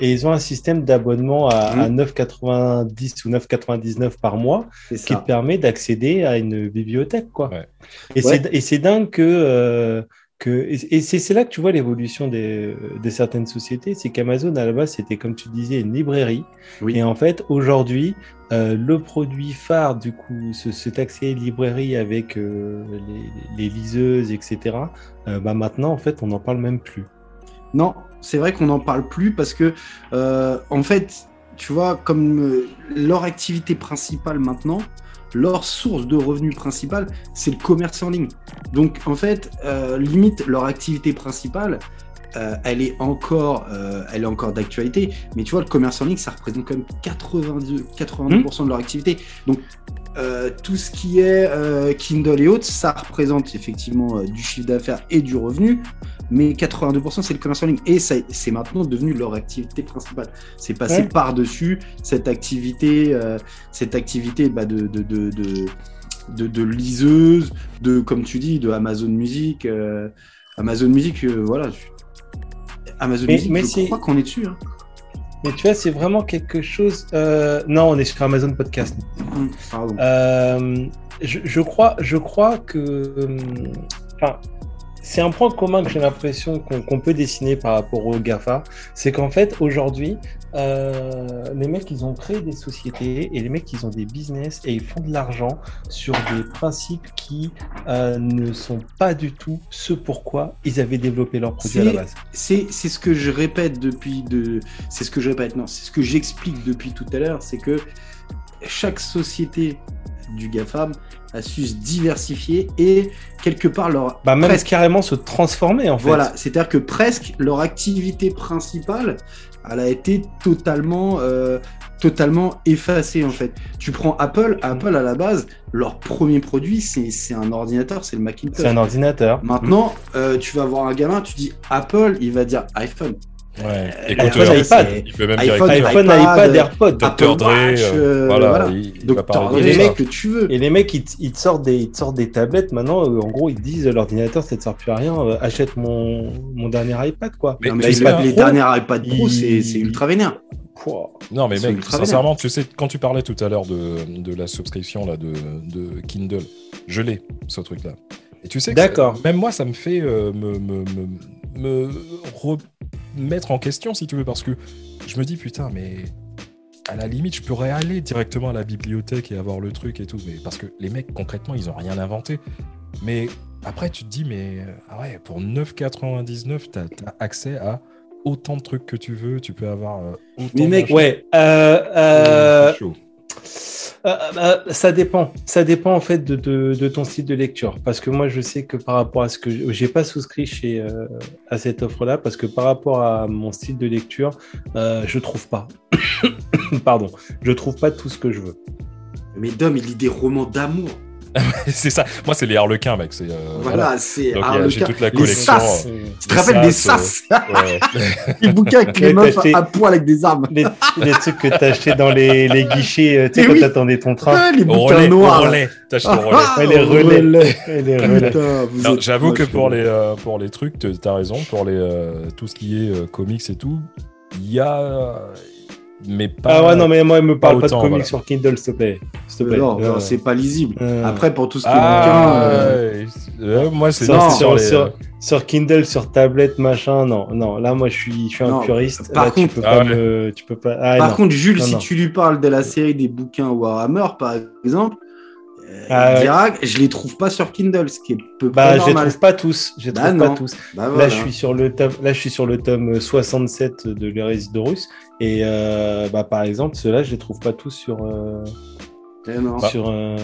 Et ils ont un système d'abonnement à, Mhm. à 9,90 ou 9,99 par mois qui te permet d'accéder à une bibliothèque. Quoi. Ouais. Et Ouais. c'est- et c'est dingue que. Que et c'est là que tu vois l'évolution des, de certaines sociétés. C'est qu'Amazon, à la base, c'était, comme tu disais, une librairie. Oui. Et en fait, aujourd'hui, euh, le produit phare, du coup, ce, cet accès librairie avec euh, les, les liseuses, etc., euh, bah maintenant, en fait, on n'en parle même plus. Non, c'est vrai qu'on n'en parle plus parce que, en fait, tu vois, comme leur activité principale maintenant, leur source de revenus principale, c'est le commerce en ligne. Donc, en fait, euh, limite, leur activité principale, euh, elle est encore, euh, elle est encore d'actualité. Mais tu vois, le commerce en ligne, ça représente quand même 82, 82% de leur activité. Donc, euh, tout ce qui est euh, Kindle et autres, ça représente effectivement euh, du chiffre d'affaires et du revenu mais 82% c'est le commerce en ligne et ça- c'est maintenant devenu leur activité principale. C'est passé Ouais. par-dessus cette activité, euh, cette activité bah, de, de, de, de, de- de liseuse, de, comme tu dis, de Amazon Music. euh, Amazon Music, euh, voilà. Amazon Mais- Music, mais je crois qu'on est dessus. hein. Mais tu vois, c'est vraiment quelque chose. euh, Non, on est sur Amazon Podcast. Pardon. Euh, je, je crois, je crois que. Enfin, c'est un point commun que j'ai l'impression qu'on peut dessiner par rapport aux GAFA. C'est qu'en fait, aujourd'hui, euh, les mecs, ils ont créé des sociétés et les mecs, ils ont des business et ils font de l'argent sur des principes qui euh, ne sont pas du tout ce pourquoi ils avaient développé leur produit à la base. C'est c'est ce que je répète depuis de. C'est ce que je répète, non, c'est ce que j'explique depuis tout à l'heure, c'est que chaque société du GAFAM a su se diversifier et quelque part leur. Bah, même presque- carrément se transformer, en fait. Voilà, c'est-à-dire que presque leur activité principale, elle a été totalement, euh, totalement effacée en fait. Tu prends Apple, Apple à la base, leur premier produit, c'est un ordinateur, c'est le Macintosh. C'est un ordinateur. Maintenant, euh, tu vas voir un gamin, tu dis Apple, il va dire iPhone. Ouais. Euh, Écouteur, iPhone, iPad. il peut même iPhone, dire iPhone, iPad, iPad, AirPod. Dr. Apple Dre, Watch, euh, euh, voilà, voilà. il, Donc, les mecs que tu veux. Et les mecs, ils, te- ils te sortent des, ils te sortent des tablettes maintenant. euh, en gros, ils te disent l'ordinateur, ça ne sert plus à rien. achète mon, mon dernier iPad, quoi. Mais Non, mais hein, les Pro, dernières iPad Pro, il- c'est ultra vénère. Non, mais mec, sincèrement, tu sais, quand tu parlais tout à l'heure de, de la subscription là, de, de Kindle, je l'ai, ce truc-là. Et tu sais que D'accord. ça- même moi, ça me fait euh, me, me, me, me remettre en question, si tu veux, parce que je me dis, putain, mais à la limite, je pourrais aller directement à la bibliothèque et avoir le truc et tout. Mais parce que les mecs, concrètement, ils ont rien inventé. Mais après, tu te dis, mais euh, ah ouais, pour 9,99, t'as as accès à autant de trucs que tu veux. Tu peux avoir euh, autant Mais mec. Ouais. euh, euh. Euh, euh, ça dépend. Ça dépend en fait de, ton style de lecture. Parce que moi, je sais que par rapport à ce que j'ai pas souscrit chez euh, à cette offre-là, parce que par rapport à mon style de lecture, euh, je trouve pas. Pardon, je trouve pas tout ce que je veux. Mais Dom, il lit des romans d'amour. c'est ça. Moi, c'est les Harlequins, mec. C'est, euh, Voilà, c'est. J'ai toute la Les collection, sas. euh, Tu te rappelles des sas, sas Ouais. Les bouquins avec les meufs à poil avec des armes. Les, les trucs que t'as achetés dans les, les guichets, euh, tu sais, quand oui. t'attendais ton train. Les bouquins relais, noirs. relais. Relais. Ah, les relais. Les relais. J'avoue que pour les euh, pour les trucs, t'as raison, pour les, euh, tout ce qui est euh, comics et tout, il y a. Mais pas. Ah ouais, non, mais moi, il me parle pas, autant, de comics voilà. sur Kindle, s'il te plaît. S'il te plaît. Non, non, Euh, c'est pas lisible. euh, Après, pour tout ce qui est Ah, bouquin, euh. Euh, moi, c'est sur, sur- sur les, sur- sur Kindle, sur tablette, machin, non, non. Là, moi, je suis, je suis un Non, puriste. par Là, contre- tu peux Ah pas ouais. me, tu peux pas. Ah, Par non. contre, Jules, Non, si non. tu lui parles de la série des bouquins Warhammer, par exemple, euh, Ah il ouais. dira que je les trouve pas sur Kindle, ce qui est peu bah, je les trouve pas tous. Je les Bah, trouve pas tous. Bah, Là, je suis sur le tome, là, je suis sur le tome 67 de l'Hérésidorus. Et euh, bah, par exemple, ceux-là, je les trouve pas tous sur, euh, Eh non. sur, euh,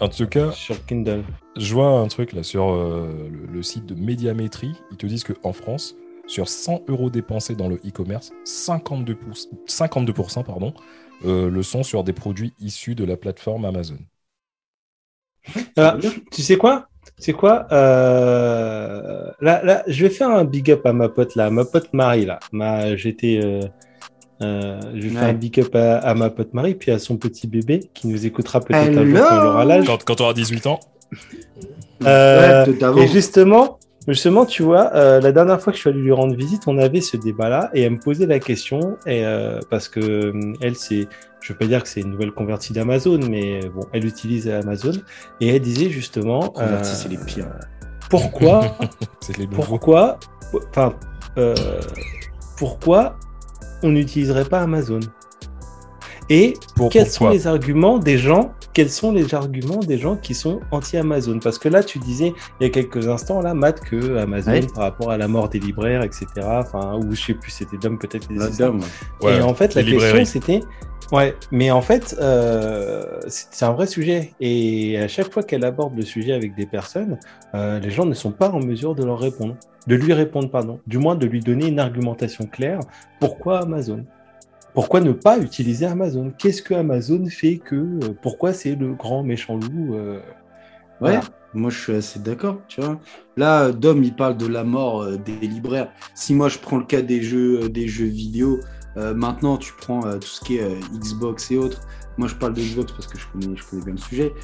En tout cas, sur Kindle. je vois un truc là sur euh, le, le site de Médiamétrie. Ils te disent qu'en France, sur 100 euros dépensés dans le e-commerce, 52%, 52% pardon, euh, le sont sur des produits issus de la plateforme Amazon. Ah, tu sais quoi? C'est quoi? Euh, là, là, je vais faire un big up à ma pote là, à ma pote Marie là. Ma, j'étais, euh, je vais faire un big up à, à ma pote Marie puis à son petit bébé qui nous écoutera peut-être un jour quand il aura l'âge. Quand, quand tu auras 18 ans, Euh, Ouais, et justement, justement, tu vois, euh, la dernière fois que je suis allé lui rendre visite, on avait ce débat-là et elle me posait la question et euh, parce que elle, c'est, je veux pas dire que c'est une nouvelle convertie d'Amazon, mais bon, elle utilise Amazon et elle disait justement, Convertis, euh, c'est les pires. pourquoi, c'est les nouveaux. pourquoi, enfin, euh, pourquoi on n'utiliserait pas Amazon Et Pour, quels sont les arguments des gens quels sont les arguments des gens qui sont anti-Amazon? Parce que là, tu disais il y a quelques instants, là, Matt, que Amazon, Ouais. par rapport à la mort des libraires, etc., enfin, ou je sais plus, c'était Dom peut-être. Ouais, et en fait, la les question, c'était. Ouais, mais en fait, euh, c'est un vrai sujet. Et à chaque fois qu'elle aborde le sujet avec des personnes, euh, les gens ne sont pas en mesure de leur répondre, de lui répondre, pardon, du moins de lui donner une argumentation claire. Pourquoi Amazon? Pourquoi ne pas utiliser Amazon? Qu'est-ce que Amazon fait que euh, Pourquoi c'est le grand méchant loup euh, Ouais, Voilà. moi je suis assez d'accord, tu vois. Là, Dom, il parle de la mort euh, des libraires. Si moi je prends le cas des jeux, euh, des jeux vidéo, euh, maintenant tu prends euh, tout ce qui est euh, Xbox et autres. Moi je parle de Xbox parce que je connais, je connais bien le sujet.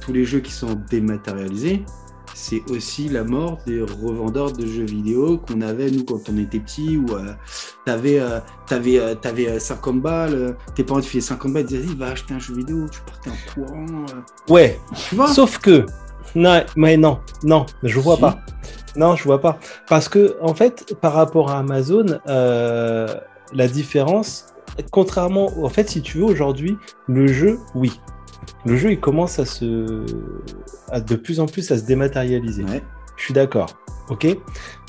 Tous les jeux qui sont dématérialisés, c'est aussi la mort des revendeurs de jeux vidéo qu'on avait nous quand on était petit où t'avais t'avais t'avais, euh, 50 balles, tes parents te filaient 50 balles, ils disaient va acheter un jeu vidéo, tu partais en courant. Ouais, Tu vois? Sauf que, Non, mais non, non, je vois Si. pas. Non, je vois pas. Parce que, en fait, par rapport à Amazon, euh, la différence, contrairement, en fait, si tu veux, aujourd'hui, le jeu, oui. Le jeu, il commence à se. à de plus en plus à se dématérialiser. Ouais. Je suis d'accord. Ok?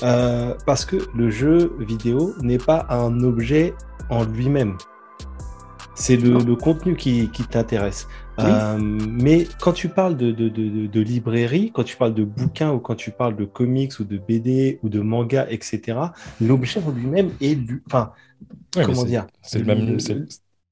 Euh, Parce que le jeu vidéo n'est pas un objet en lui-même. C'est le, contenu qui, qui t'intéresse. Oui. Euh, mais quand tu parles de, de, de, de- de librairie, quand tu parles de bouquins ou quand tu parles de comics ou de BD ou de manga, etc., l'objet en lui-même est. lu- Enfin, Ouais, comment dire? C'est le Le- même, le- c'est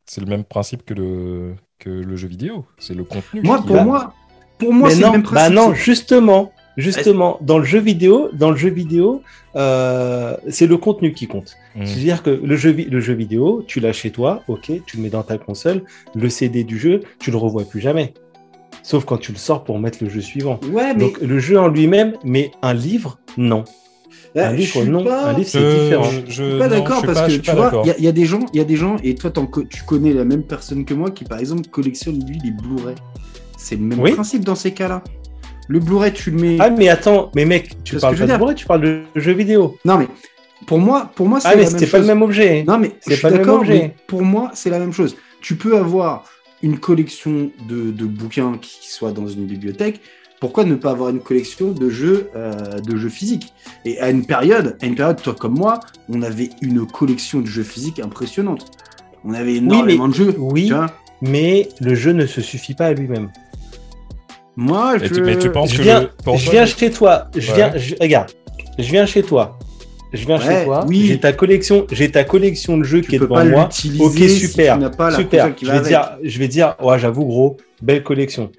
c'est le même principe que le que le jeu vidéo. C'est le contenu. Moi, qui- pour Bah, moi, pour moi, c'est non, le même bah principe. non, c'est- justement, justement, dans le jeu vidéo, dans le jeu vidéo, euh, c'est le contenu qui compte. Mm. C'est-à-dire que le jeu, vi- le jeu vidéo, tu l'as chez toi, ok, tu le mets dans ta console, le CD du jeu, tu le revois plus jamais. Sauf quand tu le sors pour mettre le jeu suivant. Ouais, mais Donc le jeu en lui-même, mais un livre, non. ouais, un livre, non. pas- Un livre, c'est Je- différent. je- je- Je suis pas d'accord parce pas- que tu vois, il y, a- il y a des gens, il y a des gens, et toi co- tu connais la même personne que moi qui par exemple collectionne lui les Blu-ray. C'est le même Oui. principe dans ces cas-là. Le Blu-ray, tu le mets. Ah mais attends, mais mec, tu parles pas de Blu-ray, tu parles de jeu vidéo. Non mais pour moi, pour moi c'est Ah mais la même c'était pas le chose. même objet. Non mais C'est pas le même objet. pour moi c'est la même chose. Tu peux avoir une collection de, de bouquins qui soit dans une bibliothèque. Pourquoi ne pas avoir une collection de jeux, euh, de jeux physiques? Et à une période, à une période, toi comme moi, on avait une collection de jeux physiques impressionnante. On avait énormément de jeux. oui. tu vois. Mais le jeu ne se suffit pas à lui-même. Moi, Mais je... tu, mais tu penses je que viens, le- je viens chez toi. Je Ouais. viens, je- regarde, je viens chez toi. Je viens Ouais, chez toi. oui. J'ai ta collection, j'ai ta collection de jeux tu qui est devant moi. Ok, si super, tu n'as pas la Super. qui Je va vais dire, je vais dire, ouais, j'avoue gros, belle collection.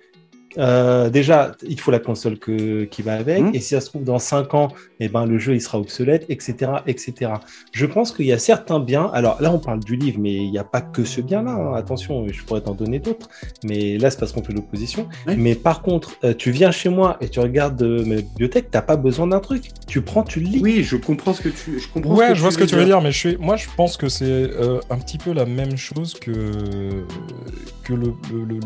Euh, déjà, il faut la console que, qui va avec, Mhm. et si ça se trouve dans 5 ans, eh ben, le jeu il sera obsolète, etc., etc. Je pense qu'il y a certains biens. Alors là, on parle du livre, mais il n'y a pas que ce bien-là. hein. Attention, je pourrais t'en donner d'autres, mais là, c'est parce qu'on fait l'opposition. Mais par contre, euh, tu viens chez moi et tu regardes euh, ma bibliothèque, t'as pas besoin d'un truc. Tu prends, tu le lis. Oui, je comprends ce que tu, je comprends. Ouais, je vois ce que tu veux dire, mais je suis, moi je pense que c'est euh, un petit peu la même chose que, que le, le, le- le-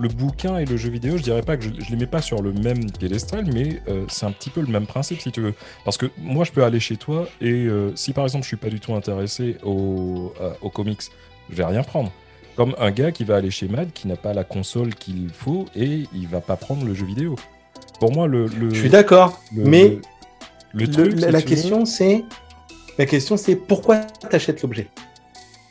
le bouquin et le jeu vidéo. Je dirais pas que je, je les mets pas sur le même piédestal, mais euh, c'est un petit peu le même principe si tu veux. Parce que moi je peux aller chez toi et euh, si par exemple je suis pas du tout intéressé au, aux comics, je vais rien prendre. Comme un gars qui va aller chez Mad qui n'a pas la console qu'il faut et il va pas prendre le jeu vidéo. Pour moi, le. le Je suis d'accord, mais le, truc, la, la question c'est, la question c'est pourquoi t'achètes l'objet?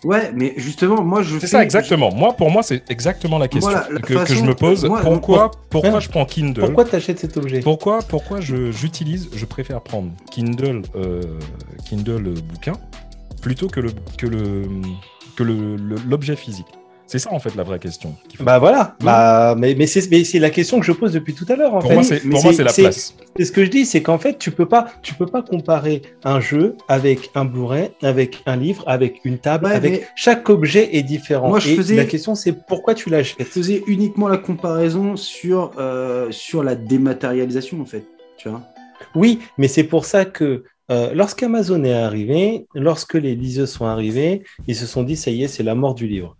Ouais, mais justement, moi, je. C'est ça, exactement. Moi, pour moi, c'est exactement la question Voilà, la que, façon- que je me pose. moi, pourquoi pourquoi je prends Kindle Pourquoi t'achètes cet objet? Pourquoi, pourquoi je- j'utilise, je préfère prendre Kindle, euh, Kindle bouquin plutôt que le que le que le- le- l'objet physique? C'est ça en fait la vraie question. faut- Bah voilà, bah, mais, mais c'est mais c'est la question que je pose depuis tout à l'heure en pour fait. moi, c'est mais pour moi, c'est- c'est la place. C'est ce que je dis, c'est qu'en fait, tu peux pas, tu peux pas comparer un jeu avec un Blu-ray, avec un livre, avec une table, Ouais, avec chaque objet est différent. Moi, je Et faisais- la question, c'est pourquoi tu Je l'achètes. faisais uniquement la comparaison sur, euh, sur la dématérialisation, en fait. Tu vois Oui, mais c'est pour ça que euh, lorsqu'Amazon est arrivé, lorsque les liseuses sont arrivées, ils se sont dit ça y est, c'est la mort du livre.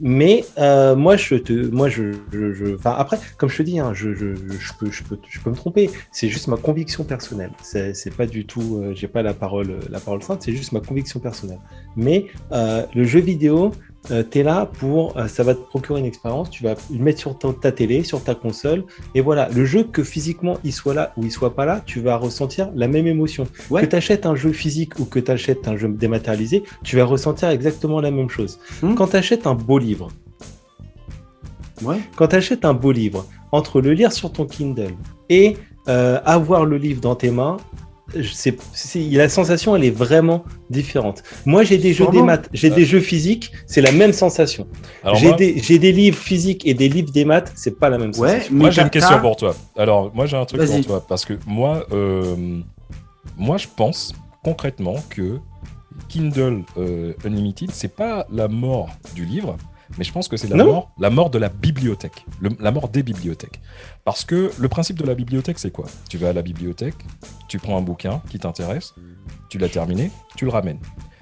Mais euh, moi, je te, moi, je, je, je- après, comme je te dis, hein, je, je, je peux, je peux, je peux me tromper. C'est juste ma conviction personnelle. C'est, c'est pas du tout, euh, j'ai pas la parole, la parole sainte. C'est juste ma conviction personnelle. Mais euh, le jeu vidéo, euh, t'es là pour, euh, ça va te procurer une expérience. Tu vas le mettre sur ta, ta télé, sur ta console, et voilà. Le jeu que physiquement il soit là ou il soit pas là, tu vas ressentir la même émotion. Ouais. Que tu achètes un jeu physique ou que tu achètes un jeu dématérialisé, tu vas ressentir exactement la même chose. Hmm. Quand tu achètes un beau livre, Ouais. quand tu achètes un beau livre, entre le lire sur ton Kindle et euh, avoir le livre dans tes mains, c'est, la sensation, elle est vraiment différente. Moi, j'ai des jeux des maths, j'ai Ouais. des jeux physiques, c'est la même sensation. J'ai moi, des, j'ai des livres physiques et des livres des maths, c'est pas la même Ouais, sensation. moi j'ai une question pour toi. Alors moi j'ai un truc pour toi parce que moi, euh, moi je pense concrètement que Kindle euh, Unlimited c'est pas la mort du livre, mais je pense que c'est la Non. mort, la mort de la bibliothèque, le- la mort des bibliothèques. Parce que le principe de la bibliothèque c'est quoi? Tu vas à la bibliothèque, tu prends un bouquin qui t'intéresse, tu l'as terminé, tu le ramènes.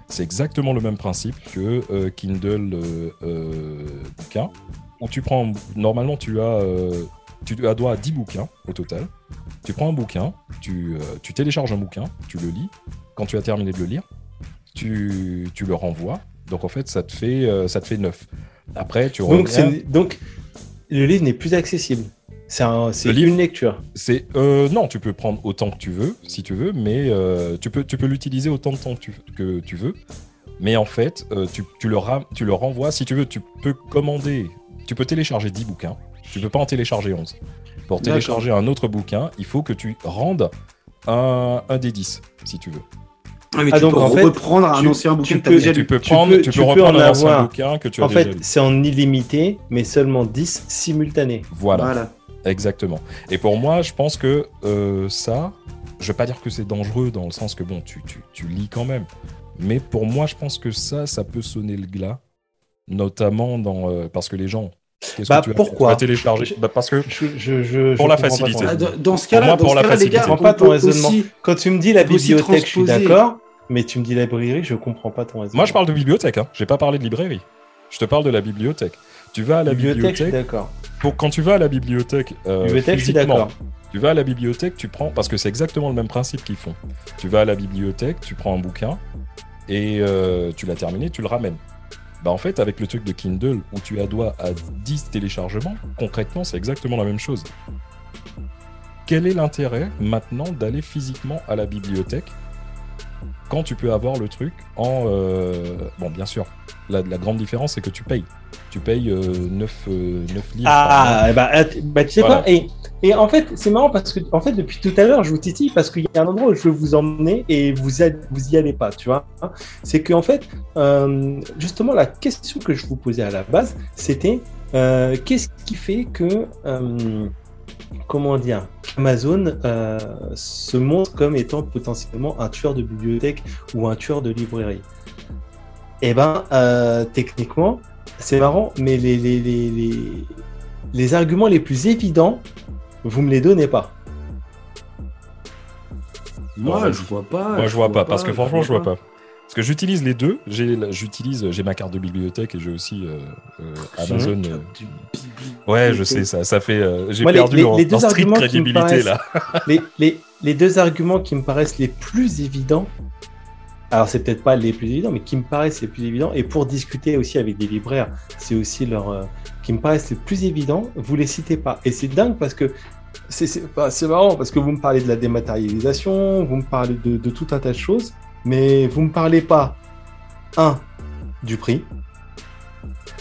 C'est exactement le même principe que euh, Kindle euh, euh, bouquin où tu prends normalement tu as tu as droit à 10 bouquins au total. Tu prends un bouquin, tu, tu télécharges un bouquin, tu le lis. Quand tu as terminé de le lire, tu, tu le renvoies. Donc en fait, ça te fait, ça te fait 9. Après, tu Donc, reviens. donc le livre n'est plus accessible. C'est un- une lecture. C'est euh, non, tu peux prendre autant que tu veux, si tu veux, mais euh, tu peux tu peux l'utiliser autant de temps que tu, que tu veux. Mais en fait, euh, tu, tu le ram- tu le renvoies si tu veux. Tu peux commander, tu peux télécharger 10 bouquins. Tu peux pas en télécharger 11. Pour télécharger un autre bouquin, il faut que tu rendes un, un des 10, si tu veux. Ah, mais Ah, tu donc, peux en fait, reprendre un tu- ancien bouquin tu peux- tu lu. peux Tu prendre, peux- tu tu peux reprendre en un ancien avoir. bouquin que tu as En déjà fait, c'est en illimité, mais seulement 10 simultanés. Voilà. Voilà. Exactement. Et pour moi, je pense que euh, ça, je vais pas dire que c'est dangereux dans le sens que bon, tu, tu, tu lis quand même. Mais pour moi, je pense que ça, ça peut sonner le glas, notamment dans euh, parce que les gens. Qu'est-ce Bah, que tu as- pourquoi tu bah, Parce que Je, je, je- Pour je la pas facilité. Ah, dans ce cas-là, moi, dans pour ce la cas-là, les facilité. gars, Je comprends pas ton raisonnement. aussi- Quand tu me dis la bibliothèque, je suis d'accord, mais tu me dis librairie, je comprends pas ton raisonnement. moi, je parle de bibliothèque. Hein. J'ai pas parlé de librairie. Je te parle de la bibliothèque. Tu vas à la bibliothèque, d'accord. Pour quand tu vas à la bibliothèque, euh, Bibliothèque, je suis physiquement, d'accord. Tu vas à la bibliothèque, tu prends, parce que c'est exactement le même principe qu'ils font. Tu vas à la bibliothèque, tu prends un bouquin, et euh, tu l'as terminé, tu le ramènes. Bah en fait, avec le truc de Kindle, où tu as droit à 10 téléchargements, concrètement, c'est exactement la même chose. Quel est l'intérêt maintenant d'aller physiquement à la bibliothèque quand tu peux avoir le truc en... euh, Bon, bien sûr, la, la grande différence, c'est que tu payes. Tu payes 9, livres. par mois. Ah, bah, att- bah, tu sais Voilà. quoi et, et en fait, c'est marrant parce que, en fait, depuis tout à l'heure, je vous titille parce qu'il y a un endroit où je veux vous emmener et vous, a- vous y allez pas, tu vois. C'est qu'en fait, euh, justement, la question que je vous posais à la base, c'était euh, qu'est-ce qui fait que, euh, comment dire, Amazon euh, se montre comme étant potentiellement un tueur de bibliothèque ou un tueur de librairie Eh ben, euh, techniquement, c'est marrant, mais les, les, les, les, les arguments les plus évidents, vous me les donnez pas. Moi, je vois pas. Moi, je vois pas, parce que franchement, je vois pas. Parce que j'utilise les deux. J'ai, j'utilise, j'ai ma carte de bibliothèque et j'ai aussi euh, euh, Amazon. euh, Ouais, je sais, ça, ça fait. euh, j'ai Moi, perdu les- en, les deux en arguments crédibilité là. les, les, les deux arguments qui me paraissent les plus évidents, alors c'est peut-être pas les plus évidents, mais qui me paraissent les plus évidents, et pour discuter aussi avec des libraires, c'est aussi leur. euh, qui me paraissent les plus évidents, vous les citez pas. Et c'est dingue parce que. C'est, c'est, bah, c'est marrant parce que vous me parlez de la dématérialisation, vous me parlez de, de tout un tas de choses, mais vous me parlez pas, un, du prix,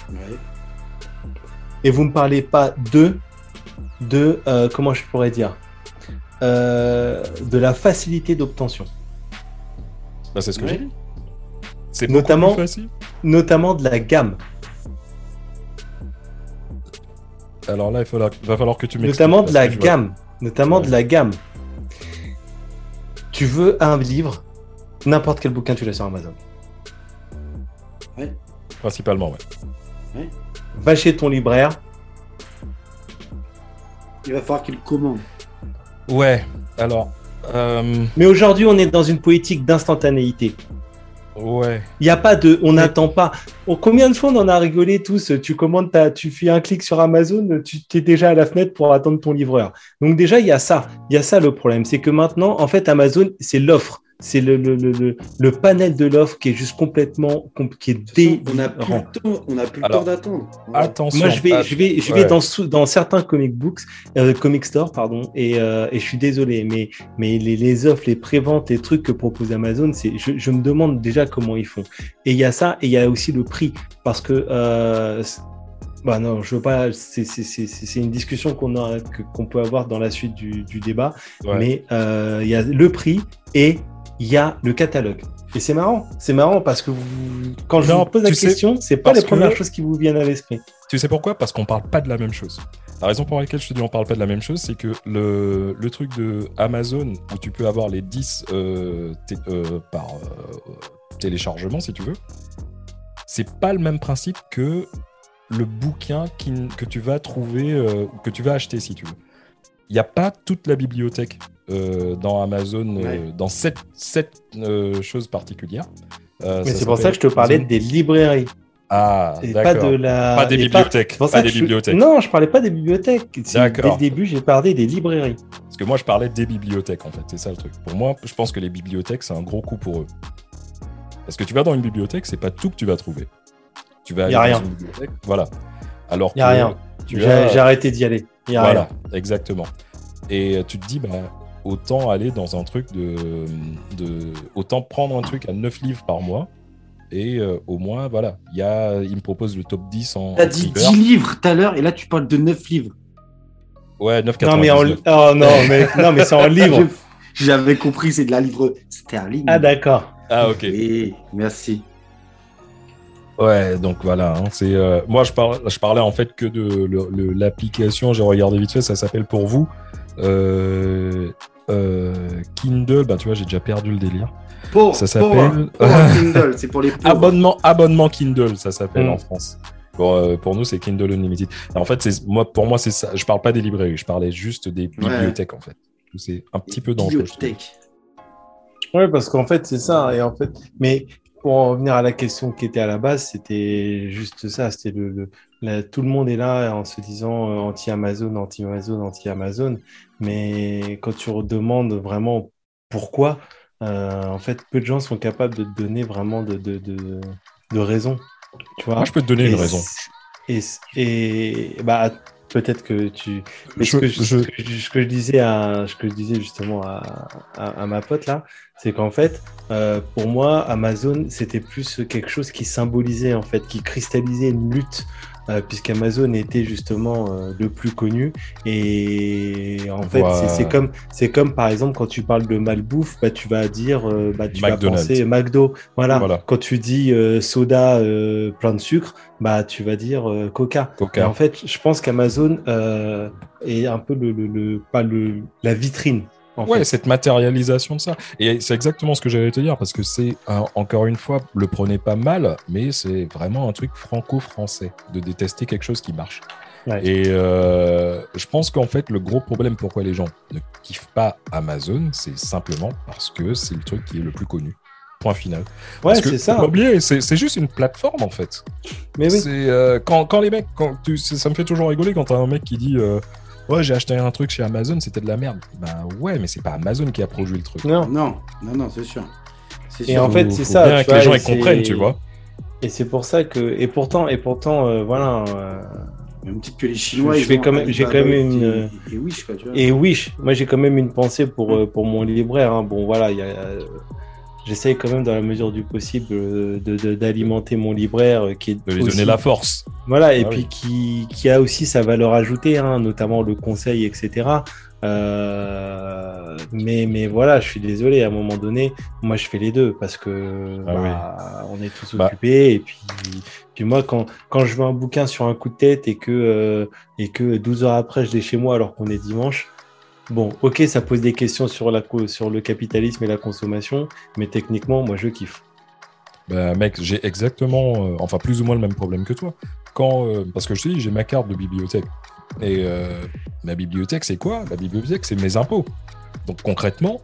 Ouais. et vous me parlez pas de de euh, comment je pourrais dire euh, de la facilité d'obtention Bah, c'est ce que Ouais. j'ai dit. C'est Notamment- beaucoup plus facile. notamment de la gamme Alors là, il faudra- va falloir que tu m'expliques. notamment de la vois- gamme notamment Ouais. de la gamme tu veux un livre n'importe quel bouquin tu l'as sur Amazon Principalement, ouais. va chez ton libraire Il va falloir qu'il commande. Ouais, alors. euh, mais aujourd'hui on est dans une politique d'instantanéité ouais. Il n'y a pas de, on n'attend pas. Oh, combien de fois on en a rigolé tous? Tu commandes, ta, tu fais un clic sur Amazon, tu es déjà à la fenêtre pour attendre ton livreur. Donc déjà il y a ça, il y a ça le problème, c'est que maintenant en fait Amazon c'est l'offre, c'est le, le, le, le, le panel de l'offre qui est juste complètement, com- qui est dé. On n'a plus le temps, on a plus le temps d'attendre. Attention. Moi, je vais, je vais, je ouais. vais dans, dans certains comic books, euh, comic store, pardon, et, euh, et je suis désolé, mais, mais les, les offres, les préventes, les trucs que propose Amazon, c'est, je, je me demande déjà comment ils font. Et il y a ça, et il y a aussi le prix, parce que, euh, c'est- bah non, je veux pas, c'est, c'est, c'est, c'est c'est une discussion qu'on a, que- qu'on peut avoir dans la suite du, du débat, Ouais. mais euh, il y a le prix et il y a le catalogue. Et c'est marrant, c'est marrant parce que vous, quand je Non, vous pose la question, c'est pas les premières que- choses qui vous viennent à l'esprit. Tu sais pourquoi? Parce qu'on parle pas de la même chose. La raison pour laquelle je te dis on parle pas de la même chose, c'est que le, le truc de Amazon, où tu peux avoir les 10 euh, euh, par euh, téléchargement, si tu veux, c'est pas le même principe que le bouquin qui que tu vas trouver, ou que tu vas acheter, si tu veux. Il n'y a pas toute la bibliothèque euh, dans Amazon, euh, dans cette, cette euh, chose particulière. Euh, Mais c'est pour ça que je te parlais Amazon- des librairies. Ah, Et pas de d'accord. la. Pas des et bibliothèques. Pas des que je- bibliothèques. Non, je parlais pas des bibliothèques. C'est- Dès D'accord. le début, j'ai parlé des librairies. Parce que moi, je parlais des bibliothèques, en fait. C'est ça le truc. Pour moi, je pense que les bibliothèques, c'est un gros coup pour eux. Parce que tu vas dans une bibliothèque, c'est pas tout que tu vas trouver. Tu vas Y a dans rien. une bibliothèque, voilà. Alors Y a que rien. tu J'ai as- arrêté d'y aller. Y a Voilà, rien. exactement. Et tu te dis, bah, autant aller dans un truc de, de. Autant prendre un truc à 9 livres par mois. Et euh, au moins, voilà, il y a, il me propose le top 10 en. T'as dit thriller. 10 livres tout à l'heure et là tu parles de 9 livres. Ouais, 9,99. Non, mais en... oh, non, mais, non, mais c'est en livre. J'avais compris, c'est de la livre sterling. Ah, d'accord. Ah, ok. Oui, merci. Ouais, donc voilà. hein, c'est euh, moi je parlais, je parlais en fait que de l'application. J'ai regardé vite fait. Ça s'appelle pour vous euh, Kindle. Bah tu vois, j'ai déjà perdu le délire. Pour, Ça s'appelle- Kindle, c'est pour les pauvres. Abonnement, abonnement Kindle, ça s'appelle Mm. en France. Pour, euh, pour nous, c'est Kindle Unlimited. En fait, c'est moi, pour moi, c'est ça. Je parle pas des librairies. Je parlais juste des bibliothèques en fait. C'est un petit peu dangereux. je trouve. Bibliothèque. Ouais, parce qu'en fait, c'est ça. Et en fait, mais pour en revenir à la question qui était à la base, c'était juste ça. C'était le, le- la- tout le monde est là en se disant euh, anti-Amazon, anti-Amazon, anti-Amazon. Mais quand tu demandes vraiment pourquoi, euh, en fait, peu de gens sont capables de te donner vraiment de, de, de, de raisons. Tu vois Moi, je peux te donner Et une raison. Et, et bah, peut-être que tu. Mais Je- ce, que je, je- ce que je- ce que je disais à, ce que je disais justement à, à, à ma pote là, c'est qu'en fait, euh, pour moi, Amazon, c'était plus quelque chose qui symbolisait en fait, qui cristallisait une lutte, euh, puisqu'Amazon était justement euh, le plus connu. Et en fait, c'est- comme, c'est comme par exemple quand tu parles de malbouffe, bah, tu vas dire, euh, bah, tu vas penser McDo. Voilà. Voilà. Quand tu dis euh, soda euh, plein de sucre, bah, tu vas dire euh, Coca. Et Coca. en fait, je pense qu'Amazon euh, est un peu le, le, le- pas le, la vitrine. Ouais, fait. cette matérialisation de ça. Et c'est exactement ce que j'allais te dire, parce que c'est, euh, encore une fois, le prenez pas mal, mais c'est vraiment un truc franco-français, de détester quelque chose qui marche. Ouais. Et euh, je pense qu'en fait, le gros problème pourquoi les gens ne kiffent pas Amazon, c'est simplement parce que c'est le truc qui est le plus connu. Point final. Ouais, c'est ça. oublier, c'est juste une plateforme en fait. Mais oui. C'est euh, quand, quand les mecs, quand tu, ça me fait toujours rigoler quand t'as un mec qui dit euh, ouais j'ai acheté un truc chez Amazon, c'était de la merde. Bah ouais, mais c'est pas Amazon qui a produit le truc. Non. Non, non, non, c'est sûr. C'est Et sûr. en fait, Faut- c'est ça, bien tu que vois, les gens ils comprennent, tu vois. Et c'est pour ça que, et pourtant, et pourtant, euh, voilà. euh, Même que les Chinois, Je fais quand même- j'ai quand même une- et- Et Wish, quoi, tu vois. Et Wish, moi j'ai quand même une pensée pour, euh, pour mon libraire. hein. Bon, voilà, il y a, euh, j'essaye quand même dans la mesure du possible euh, de- de- d'alimenter mon libraire euh, qui est De lui aussi- donner la force. Voilà, et Ah puis qui, qui a aussi sa valeur ajoutée, hein, notamment le conseil, etc. Euh, mais, mais voilà, je suis désolé, à un moment donné, moi je fais les deux parce que Ah bah, on est tous Bah. occupés. Et puis, puis moi, quand, quand je veux un bouquin sur un coup de tête et que, euh, et que 12 heures après je l'ai chez moi alors qu'on est dimanche, bon, ok, ça pose des questions sur, la, co- sur le capitalisme et la consommation, mais techniquement, moi je kiffe. Bah mec, j'ai exactement, euh, enfin plus ou moins le même problème que toi. Quand, euh, parce que je te dis, j'ai ma carte de bibliothèque. Et euh, ma bibliothèque, c'est quoi? La bibliothèque, c'est mes impôts. Donc concrètement,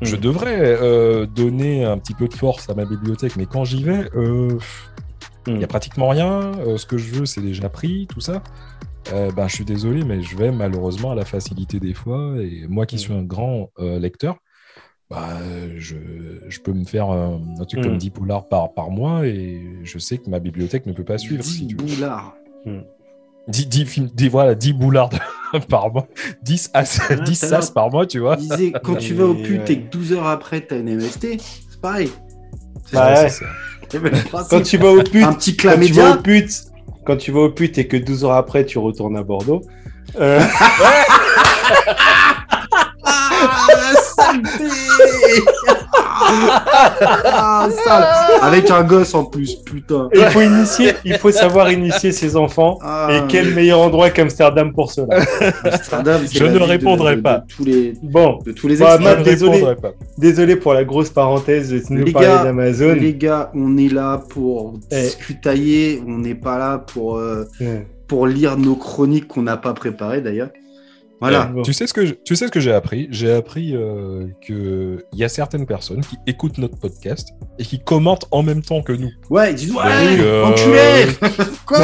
je Mm. devrais donner un petit peu de force à ma bibliothèque, mais quand j'y vais, euh, il Mm. y a pratiquement rien. Ce que je veux, c'est déjà pris, tout ça. Euh, ben, je suis désolé, mais je vais malheureusement à la facilité des fois. Et moi qui Mm. suis un grand euh, lecteur, bah, je, je peux me faire un, un truc Mm. comme 10 polars par, par mois et je sais que ma bibliothèque ne peut pas suivre. 10 Si tu boulards. 10, 10 films- 10 voilà, 10 boulards par mois, 10 as, Ah, 10 tout à l'heure. sas par mois, tu vois. Il disait, quand tu vas au pute ouais. et que 12 heures après t'as une MST, c'est pareil. C'est Bah ça, ouais. ça. le principe. Quand tu vas au pute, Un petit quand tu vas clamédia. au pute, quand tu vas au pute et que 12 heures après tu retournes à Bordeaux, euh, Ah, Ah, sale. Avec un gosse en plus, putain. il faut initier, il faut savoir initier ses enfants. Ah, Et quel meilleur endroit qu'Amsterdam pour cela Amsterdam, Je ne de- répondrai de- de pas. tous les, Bon, de tous les Bah. Matt, désolé. répondrai pas. désolé pour la grosse parenthèse de nous Les parler gars, d'Amazon. Les gars, on est là pour Eh. discutailler, on n'est pas là pour, euh, pour lire nos chroniques qu'on n'a pas préparées d'ailleurs. Voilà. Tu sais ce que je- tu sais ce que j'ai appris? J'ai appris euh, que il y a certaines personnes qui écoutent notre podcast et qui commentent en même temps que nous. Ouais, ils disent ouais, Donc, euh, enculé Quoi?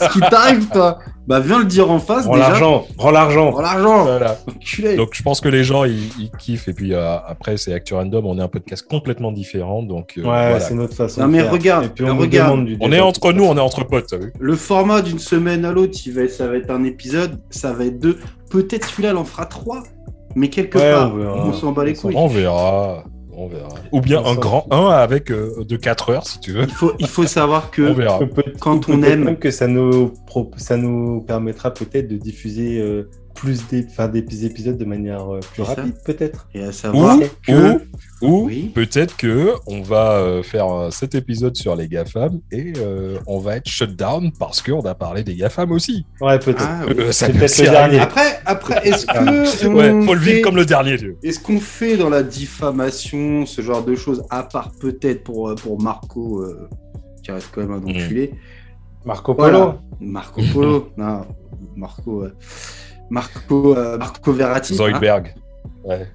Ce qui t'arrive, toi Bah, viens le dire en face, Rends déjà. l'argent, rends l'argent. Prends l'argent Voilà. Enculé Donc je pense que les gens ils, ils kiffent et puis euh, après c'est Actu Random, on est un podcast complètement différent donc euh, Ouais, voilà. c'est notre façon. Non, de mais faire. regarde, Et puis mais on regarde. du On est entre nous, on est entre potes, t'as vu? Le format d'une semaine à l'autre, ça va être un épisode, ça va être deux. Peut-être celui-là, il en fera trois. Mais quelque Ouais, part, on on s'en bat les couilles. On verra, on verra. Ou bien On un grand 1 avec euh, de 4 heures si tu veux. Il faut, il faut savoir que On verra. Quand on aime- que ça nous, pro- ça nous permettra peut-être de diffuser euh, plus des, épisodes de manière euh, plus rapide, peut-être. Et à savoir Ou, que. ou, ou Oui. peut-être que on va euh, faire euh, cet épisode sur les GAFAM et euh, on va être shut down parce qu'on a parlé des GAFAM aussi. Ouais, peut-être. Ah, oui. Euh, peut le dernier. Après, après est-ce que. Ouais, on faut le fait- vivre comme le dernier. Est-ce qu'on fait dans la diffamation ce genre de choses, à part peut-être pour, pour Marco, euh, qui reste quand même un enculé? Marco Polo. Voilà. Marco Polo, non, Marco, Marco, euh, Marco Verratti, hein, Zoidberg. Ouais.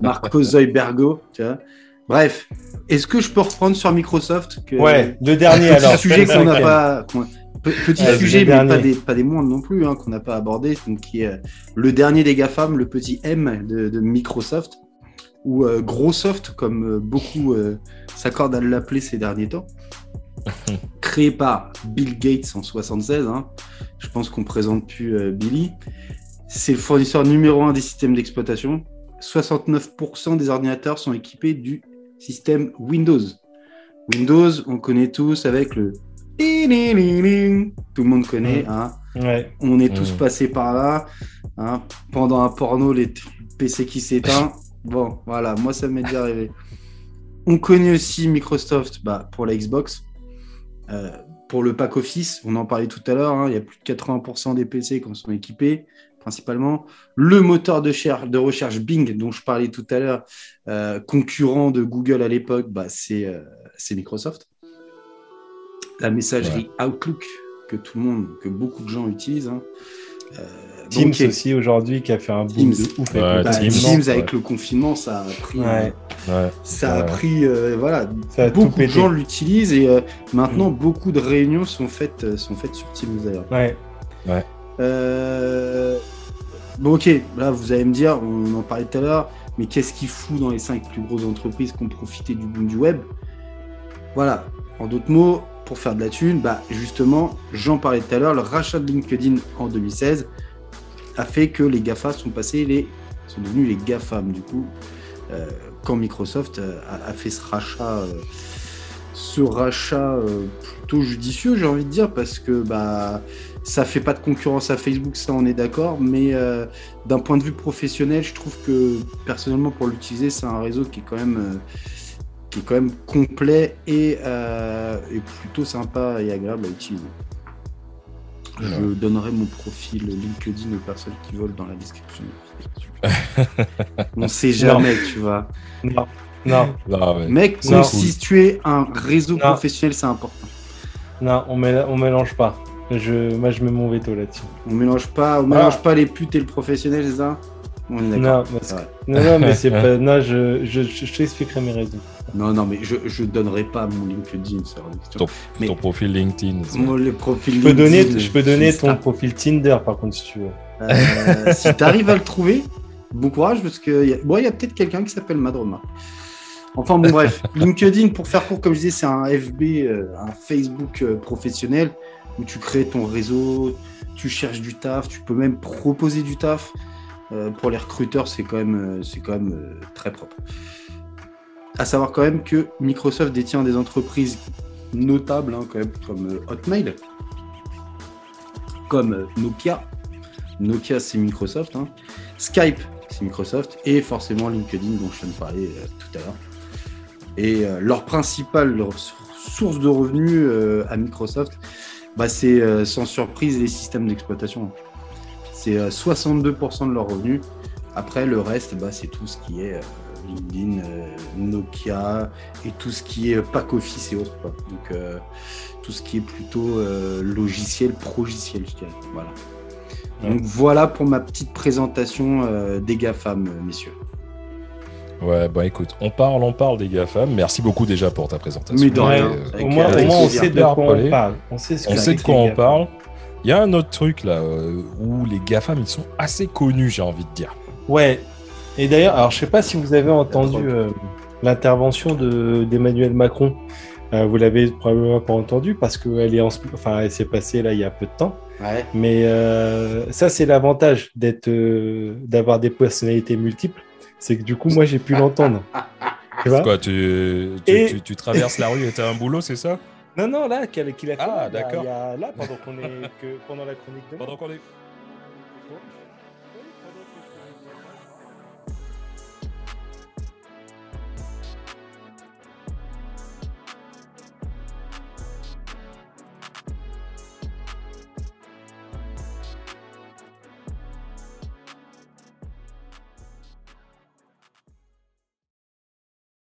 Marco Zoibergo, tu vois. Bref, est-ce que je peux reprendre sur Microsoft que, Ouais, le dernier Petit alors. sujet qu'on n'a pas. Petit Ouais, sujet, mais dernier. pas des, pas des moindres non plus, hein, qu'on n'a pas abordé, donc qui est euh, le dernier des GAFAM, le petit M de, de Microsoft, ou euh, Grossoft, comme euh, beaucoup euh, s'accordent à l'appeler ces derniers temps. Créé par Bill Gates en 76, hein. je pense qu'on présente plus euh, Billy. C'est le fournisseur numéro un des systèmes d'exploitation. 69% des ordinateurs sont équipés du système Windows. Windows, on connaît tous avec le tout le monde connaît. Mm. hein. Ouais. On est tous Mm. passés par là. hein. Pendant un porno, les PC qui s'éteint. Bon, voilà, moi ça m'est déjà arrivé. On connaît aussi Microsoft bah, pour la Xbox. Euh, pour le pack Office, on en parlait tout à l'heure, hein, il y a plus de 80% des PC qui en sont équipés, principalement. Le moteur de, cher- de recherche Bing, dont je parlais tout à l'heure, euh, concurrent de Google à l'époque, bah, c'est euh, c'est Microsoft. La messagerie Outlook, que tout le monde, que beaucoup de gens utilisent. hein. Euh, Teams aussi aujourd'hui qui a fait un boom Teams. de ouf Ouais, avec bah, le Teams, Teams, confinement. avec le confinement, ça a pris, Ouais. Ouais. ça a Ouais. pris, euh, voilà, Ça a tout beaucoup de gens l'utilisent et euh, maintenant beaucoup de réunions sont faites, euh, sont faites sur Teams d'ailleurs. Ouais. Euh, Bon ok, là vous allez me dire, on en parlait tout à l'heure, mais qu'est-ce qui fout dans les cinq plus grosses entreprises qui ont profité du boom du web? Voilà, en d'autres mots, pour faire de la thune, bah justement, j'en parlais tout à l'heure, le rachat de LinkedIn en 2016 a fait que les GAFA sont passés les sont devenus les GAFAM du coup euh, quand Microsoft euh, a, fait ce rachat euh, ce rachat plutôt judicieux j'ai envie de dire parce que bah ça fait pas de concurrence à Facebook ça on est d'accord mais d'un point de vue professionnel je trouve que personnellement pour l'utiliser c'est un réseau qui est quand même qui est quand même complet et, et plutôt sympa et agréable à utiliser. Je donnerai mon profil LinkedIn aux personnes qui veulent dans la description. On sait jamais, tu vois. Non. Non. Ah ouais. Mec, Non. constituer un réseau Non. professionnel, c'est important. Non, on, mél- on mélange pas. Je, moi, je mets mon veto là-dessus. On mélange pas, on mélange pas les putes et le professionnel, c'est ça On est. Non, parce que- Ouais. non, non, mais c'est pas. Non, je, je, je, je t'expliquerai mes raisons. Non, non, mais je, je donnerai pas mon LinkedIn, c'est de question. Ton, Mais- ton profil LinkedIn. Moi, le profil Je peux donner, je peux donner ton ça. profil Tinder, par contre, si tu veux. Euh, si tu arrives à le trouver, bon courage parce que y a, bon, il y a peut-être quelqu'un qui s'appelle Madroma. Enfin bon bref, LinkedIn pour faire court comme je disais, c'est un FB, euh, un Facebook euh, professionnel où tu crées ton réseau, tu cherches du taf, tu peux même proposer du taf. Euh, pour les recruteurs, c'est quand même, euh, c'est quand même euh, très propre. À savoir quand même que Microsoft détient des entreprises notables hein, quand même comme euh, Hotmail, comme euh, Nokia. Nokia, c'est Microsoft. hein. Skype, c'est Microsoft. Et forcément LinkedIn, dont je viens de parler euh, tout à l'heure. Et leur principale source de revenus à Microsoft, bah, c'est sans surprise les systèmes d'exploitation. C'est euh, 62% de leurs revenus. Après, le reste, bah, c'est tout ce qui est LinkedIn, euh, Nokia et tout ce qui est pack office et autres. quoi. Donc, euh, tout ce qui est plutôt euh, logiciel, progiciel, je dirais. Voilà. Donc voilà pour ma petite présentation euh, des GAFAM, messieurs. Ouais, bah écoute, on parle, on parle des GAFAM. Merci beaucoup déjà pour ta présentation. Mais de Ouais, rien. Euh, au moins, avec au moins, on sait de quoi on parle. On sait ce on sait de quoi on parle. Il y a un autre truc là euh, où les GAFAM ils sont assez connus, j'ai envie de dire. Ouais. Et d'ailleurs, alors je sais pas si vous avez entendu euh, l'intervention de d'Emmanuel Macron. Euh, vous l'avez probablement pas entendu parce qu'elle est en, enfin, elle s'est passée là il y a peu de temps. Ouais. Mais euh, ça, c'est l'avantage d'être, euh, d'avoir des personnalités multiples, c'est que du coup, moi, j'ai pu l'entendre. Tu vois? Quoi, tu, tu, Et- tu- tu traverses la rue et t'as un boulot, c'est ça? Non, non, là, qu'il qu'il a fait Ah, là, il y a- d'accord. il y a- là, pendant qu'on est que pendant la chronique de. Pendant qu'on est.